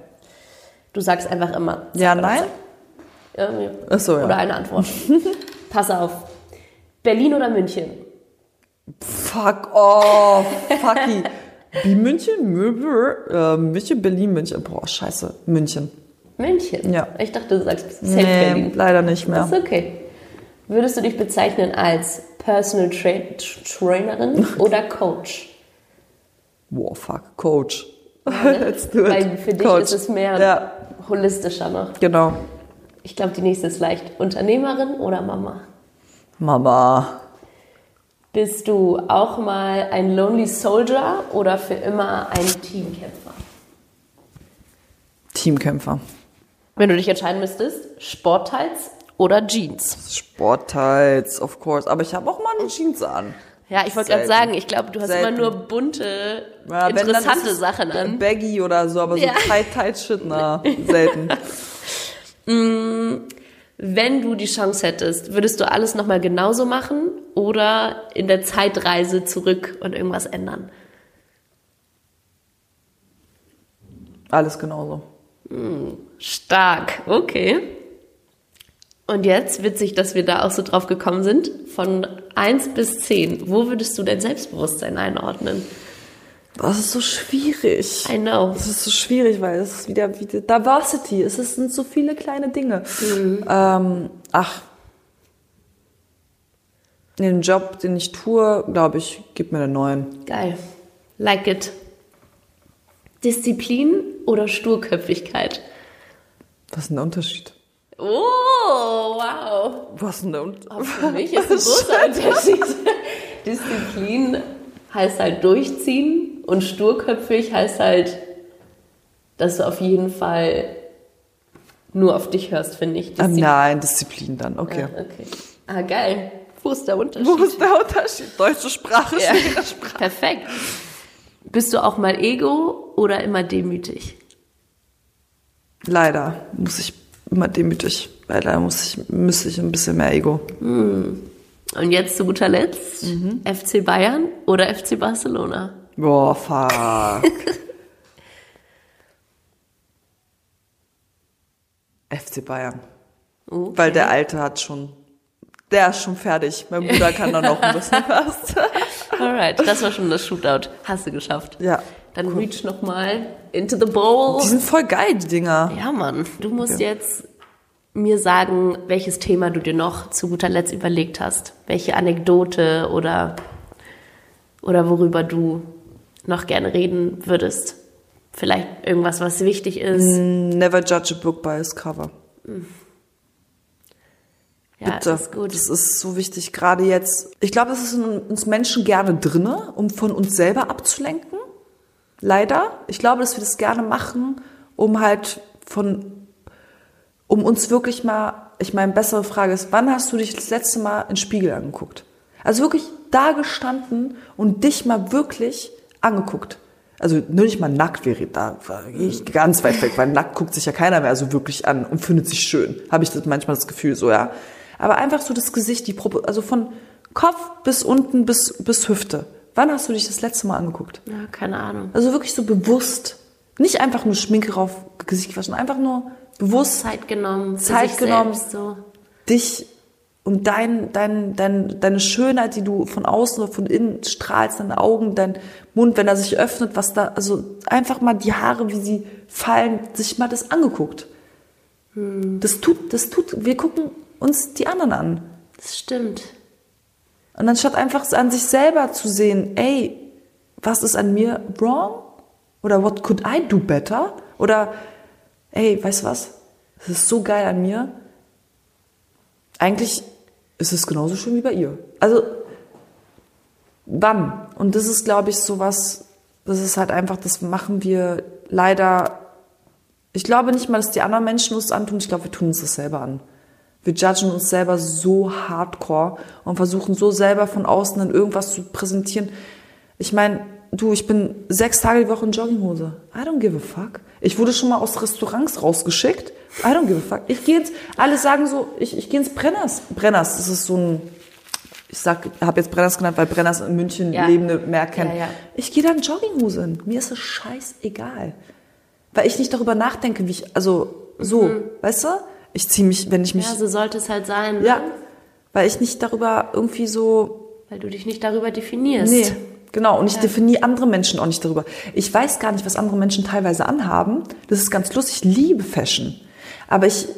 Du sagst einfach immer. Ja, nein? Irgendwie. Ach so, ja. Oder eine Antwort. Pass auf. Berlin oder München? Fuck off. Fucky. Wie München, Möbel, äh, München, Berlin, München. Boah, scheiße. München. München? Ja. Ich dachte, du sagst safe Nee, Berlin. leider nicht mehr. Das ist okay. Würdest du dich bezeichnen als Personal Tra Trainerin oder Coach? Boah, fuck. Coach. Do it. Weil für dich Coach. ist es mehr Ja, holistischer noch. genau. Ich glaube, die nächste ist leicht. Unternehmerin oder Mama? Mama. Bist du auch mal ein Lonely Soldier oder für immer ein Teamkämpfer? Teamkämpfer. Wenn du dich entscheiden müsstest, Sportteils oder Jeans? Sportteils, of course. Aber ich habe auch mal eine Jeans an. Ja, ich wollte gerade sagen, ich glaube, du hast Selten. immer nur bunte, Ja, wenn, interessante es Sachen an. Baggy oder so, aber so Ja. tight, tight shit, na, selten. Wenn du die Chance hättest, würdest du alles nochmal genauso machen oder in der Zeitreise zurück und irgendwas ändern? Alles genauso. Stark, okay. Und jetzt, witzig, dass wir da auch so drauf gekommen sind, von 1 bis 10, wo würdest du dein Selbstbewusstsein einordnen? Das ist so schwierig. I know. Das ist so schwierig, weil es ist wieder, wieder Diversity. Es sind so viele kleine Dinge. Mhm. Ähm, ach. Den Job, den ich tue, glaube ich, gib mir einen neuen. Geil. Like it. Disziplin oder Sturköpfigkeit? Was ist denn der Unterschied? Oh, wow. Was ist denn der Unterschied? Für mich ist ein großer Unterschied. Disziplin heißt halt durchziehen und sturköpfig heißt halt, dass du auf jeden Fall nur auf dich hörst, finde ich. Ah, Disziplin. nein, Disziplin dann, okay. Ja, okay. Ah, geil. Wo ist der Unterschied? Wo ist der Unterschied? Deutsche Sprache, Ja. schwere Sprache. Perfekt. Bist du auch mal ego oder immer demütig? Leider muss ich immer demütig. Leider muss ich, müsste ich ein bisschen mehr Ego. Und jetzt zu guter Letzt, FC Bayern oder FC Barcelona? Boah, fuck. FC Bayern. Okay. Weil der Alte hat schon, der ist schon fertig. Mein Bruder kann da noch ein bisschen was. Alright, das war schon das Shootout. Hast du geschafft. Ja. Dann reach nochmal into the bowl. Die sind voll geil, die Dinger. Ja, Mann. Du musst jetzt mir sagen, welches Thema du dir noch zu guter Letzt überlegt hast. Welche Anekdote oder, oder worüber du noch gerne reden würdest. Vielleicht irgendwas, was wichtig ist. Never judge a book by its cover. Ja, Bitte. das ist gut. Das ist so wichtig, gerade jetzt. Ich glaube, es ist in uns Menschen gerne drinne, um von uns selber abzulenken. Leider. Ich glaube, dass wir das gerne machen, um halt von, um uns wirklich mal, ich meine, bessere Frage ist, wann hast du dich das letzte Mal in den Spiegel angeguckt? Also wirklich da gestanden und dich mal wirklich angeguckt. Also nur nicht mal nackt wäre da, war ich ganz weit weg, weil nackt guckt sich ja keiner mehr so wirklich an und findet sich schön. Habe ich das manchmal das Gefühl so, ja. Aber einfach so das Gesicht, die Propo, also von Kopf bis unten bis, bis Hüfte. Wann hast du dich das letzte Mal angeguckt? Ja, keine Ahnung. Also wirklich so bewusst. Nicht einfach nur Schminke rauf, Gesicht gewaschen, einfach nur bewusst Zeit genommen. Zeit sich genommen. Selbst, so. dich und dein, dein, dein, deine Schönheit, die du von außen oder von innen strahlst, deine Augen, dein Mund, wenn er sich öffnet, was da, also einfach mal die Haare, wie sie fallen, sich mal das angeguckt. Das tut, das tut, wir gucken uns die anderen an. Das stimmt. Und anstatt einfach an sich selber zu sehen, ey, was ist an mir wrong? Oder what could I do better? Oder, ey, weißt du was? Das ist so geil an mir. Eigentlich ist es genauso schön wie bei ihr. Also, wann? Und das ist, glaube ich, sowas, das ist halt einfach, das machen wir leider Ich glaube nicht mal, dass die anderen Menschen uns antun. Ich glaube, wir tun uns das selber an. Wir judgen uns selber so hardcore und versuchen so selber von außen in irgendwas zu präsentieren. Ich meine, du, ich bin sechs Tage die Woche in Jogginghose. I don't give a fuck. Ich wurde schon mal aus Restaurants rausgeschickt. I don't give a fuck. Ich gehe jetzt, alle sagen so, ich, ich gehe ins Brenners. Brenners, das ist so ein, ich sag, habe jetzt Brenners genannt, weil Brenners in München Ja. Lebende mehr kennen. Ja, ja. Ich gehe da in Jogginghose hin. Mir ist es scheißegal. Weil ich nicht darüber nachdenke, wie ich, also so, weißt du? Ich ziehe mich, wenn ich mich, Ja, so sollte es halt sein. ja, Ne? weil ich nicht darüber irgendwie so Weil du dich nicht darüber definierst. Nee, genau. Und ich definiere andere Menschen auch nicht darüber. Ich weiß gar nicht, was andere Menschen teilweise anhaben. Das ist ganz lustig. Ich liebe Fashion. Aber ich,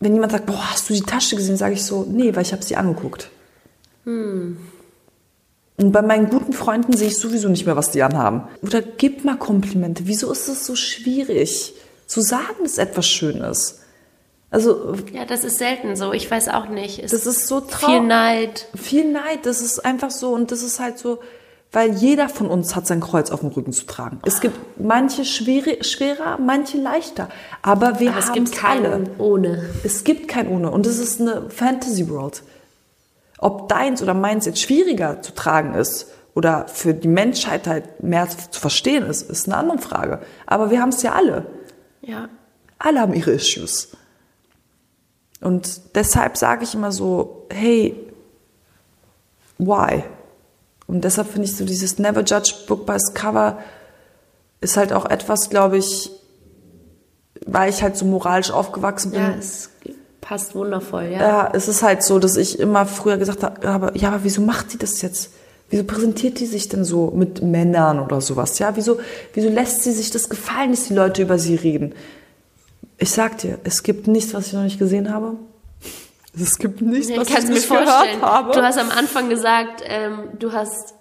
wenn jemand sagt, boah, hast du die Tasche gesehen, sage ich so, nee, weil ich habe sie angeguckt. Und bei meinen guten Freunden sehe ich sowieso nicht mehr, was die anhaben. Oder gib mal Komplimente. Wieso ist es so schwierig zu sagen, dass etwas schön ist? Also Ja, das ist selten so. Ich weiß auch nicht. Es das ist so viel traurig. Neid. Viel Neid, das ist einfach so und das ist halt so, weil jeder von uns hat sein Kreuz auf dem Rücken zu tragen. Es gibt manche schwere, schwerer, manche leichter, aber wir Aber es haben gibt es alle. keinen ohne. Es gibt kein ohne und es ist eine Fantasy World. Ob deins oder meins jetzt schwieriger zu tragen ist oder für die Menschheit halt mehr zu verstehen ist, ist eine andere Frage. Aber wir haben es ja alle. Ja. Alle haben ihre Issues. Und deshalb sage ich immer so, hey, why? Und deshalb finde ich so dieses Never Judge Book by its Cover ist halt auch etwas, glaube ich, weil ich halt so moralisch aufgewachsen bin. Ja, es passt wundervoll, ja. Ja, es ist halt so, dass ich immer früher gesagt habe, ja, aber wieso macht die das jetzt? Wieso präsentiert die sich denn so mit Männern oder sowas? Ja, wieso, wieso lässt sie sich das gefallen, dass die Leute über sie reden? Ich sag dir, es gibt nichts, was ich noch nicht gesehen habe. Es gibt nichts, Ich was ich nicht vorstellen. gehört habe. Du hast am Anfang gesagt, ähm, du hast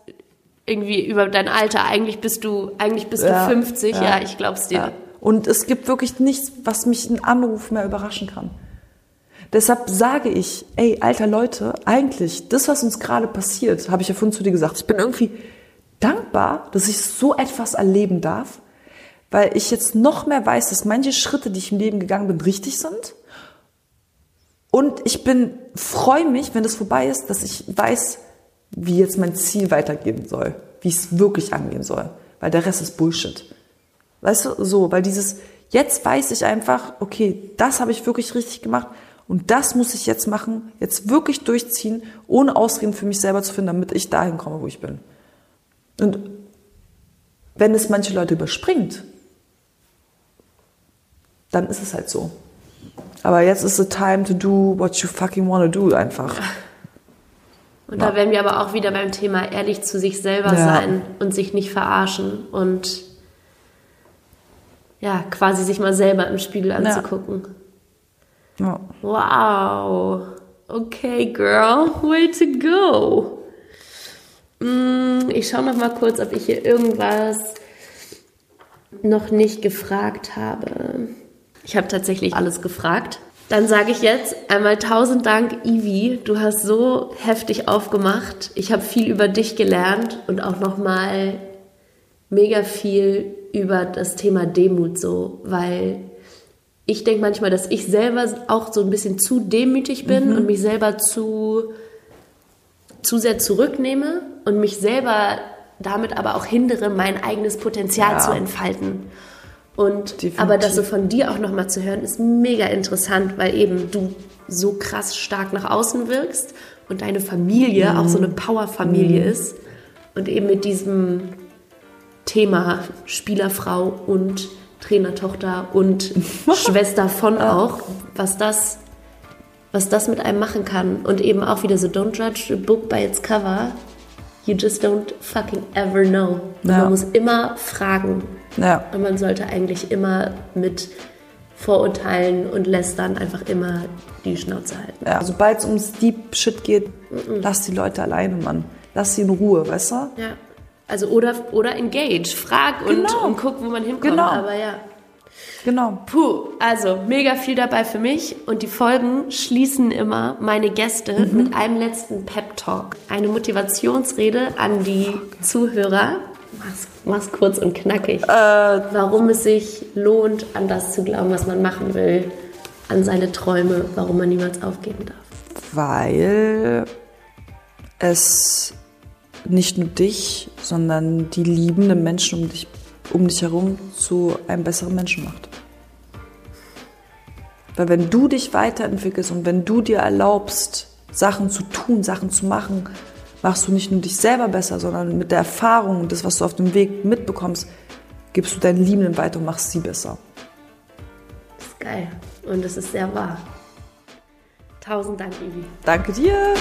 irgendwie über dein Alter, eigentlich bist du, eigentlich bist Ja, du 50. Ja, ja. ich glaub's dir. Ja. Und es gibt wirklich nichts, was mich ein Anruf mehr überraschen kann. Deshalb sage ich, ey, alter Leute, eigentlich, das, was uns gerade passiert, habe ich ja vorhin zu dir gesagt, ich bin irgendwie dankbar, dass ich so etwas erleben darf, weil ich jetzt noch mehr weiß, dass manche Schritte, die ich im Leben gegangen bin, richtig sind. Und ich bin, freue mich, wenn das vorbei ist, dass ich weiß, wie jetzt mein Ziel weitergehen soll, wie es wirklich angehen soll, weil der Rest ist Bullshit. Weißt du, so, weil dieses, jetzt weiß ich einfach, okay, das habe ich wirklich richtig gemacht und das muss ich jetzt machen, jetzt wirklich durchziehen, ohne Ausreden für mich selber zu finden, damit ich dahin komme, wo ich bin. Und wenn es manche Leute überspringt, dann ist es halt so. Aber jetzt ist the time to do what you fucking wanna do einfach. Und da werden wir aber auch wieder beim Thema ehrlich zu sich selber Ja. sein und sich nicht verarschen und ja, quasi sich mal selber im Spiegel anzugucken. Ja. Wow. Okay, girl, way to go. Mm, Ich schaue noch mal kurz, ob ich hier irgendwas noch nicht gefragt habe. Ich habe tatsächlich alles gefragt. Dann sage ich jetzt einmal tausend Dank, Ivi. Du hast so heftig aufgemacht. Ich habe viel über dich gelernt und auch noch mal mega viel über das Thema Demut so, weil ich denke manchmal, dass ich selber auch so ein bisschen zu demütig bin und mich selber zu, zu sehr zurücknehme und mich selber damit aber auch hindere, mein eigenes Potenzial Ja. zu entfalten. Und Definitiv. aber das so von dir auch nochmal zu hören, ist mega interessant, weil eben du so krass stark nach außen wirkst und deine Familie auch so eine Powerfamilie ist und eben mit diesem Thema Spielerfrau und Trainertochter und Schwester von auch, was das, was das mit einem machen kann. Und eben auch wieder so, don't judge a book by its cover. You just don't fucking ever know. Ja. man muss immer fragen. Ja. Und man sollte eigentlich immer mit Vorurteilen und Lästern einfach immer die Schnauze halten. ja. Sobald es ums Deep Shit geht, lass die Leute alleine, Mann. Lass sie in Ruhe, weißt du? Ja. Also oder, oder engage, frag und, Genau. und guck, wo man hinkommt. Genau. Aber ja. Genau. Puh, also mega viel dabei für mich und die Folgen schließen immer meine Gäste mit einem letzten Pep Talk. Eine Motivationsrede an die Zuhörer. Mach's. Mach's kurz und knackig. Äh, warum es sich lohnt, an das zu glauben, was man machen will, an seine Träume, warum man niemals aufgeben darf. Weil es nicht nur dich, sondern die liebenden Menschen um dich, um dich herum zu einem besseren Menschen macht. Weil wenn du dich weiterentwickelst und wenn du dir erlaubst, Sachen zu tun, Sachen zu machen, machst du nicht nur dich selber besser, sondern mit der Erfahrung und das, was du auf dem Weg mitbekommst, gibst du deinen Liebenden weiter und machst sie besser. Das ist geil. Und es ist sehr wahr. Tausend Dank, Ivi. Danke dir.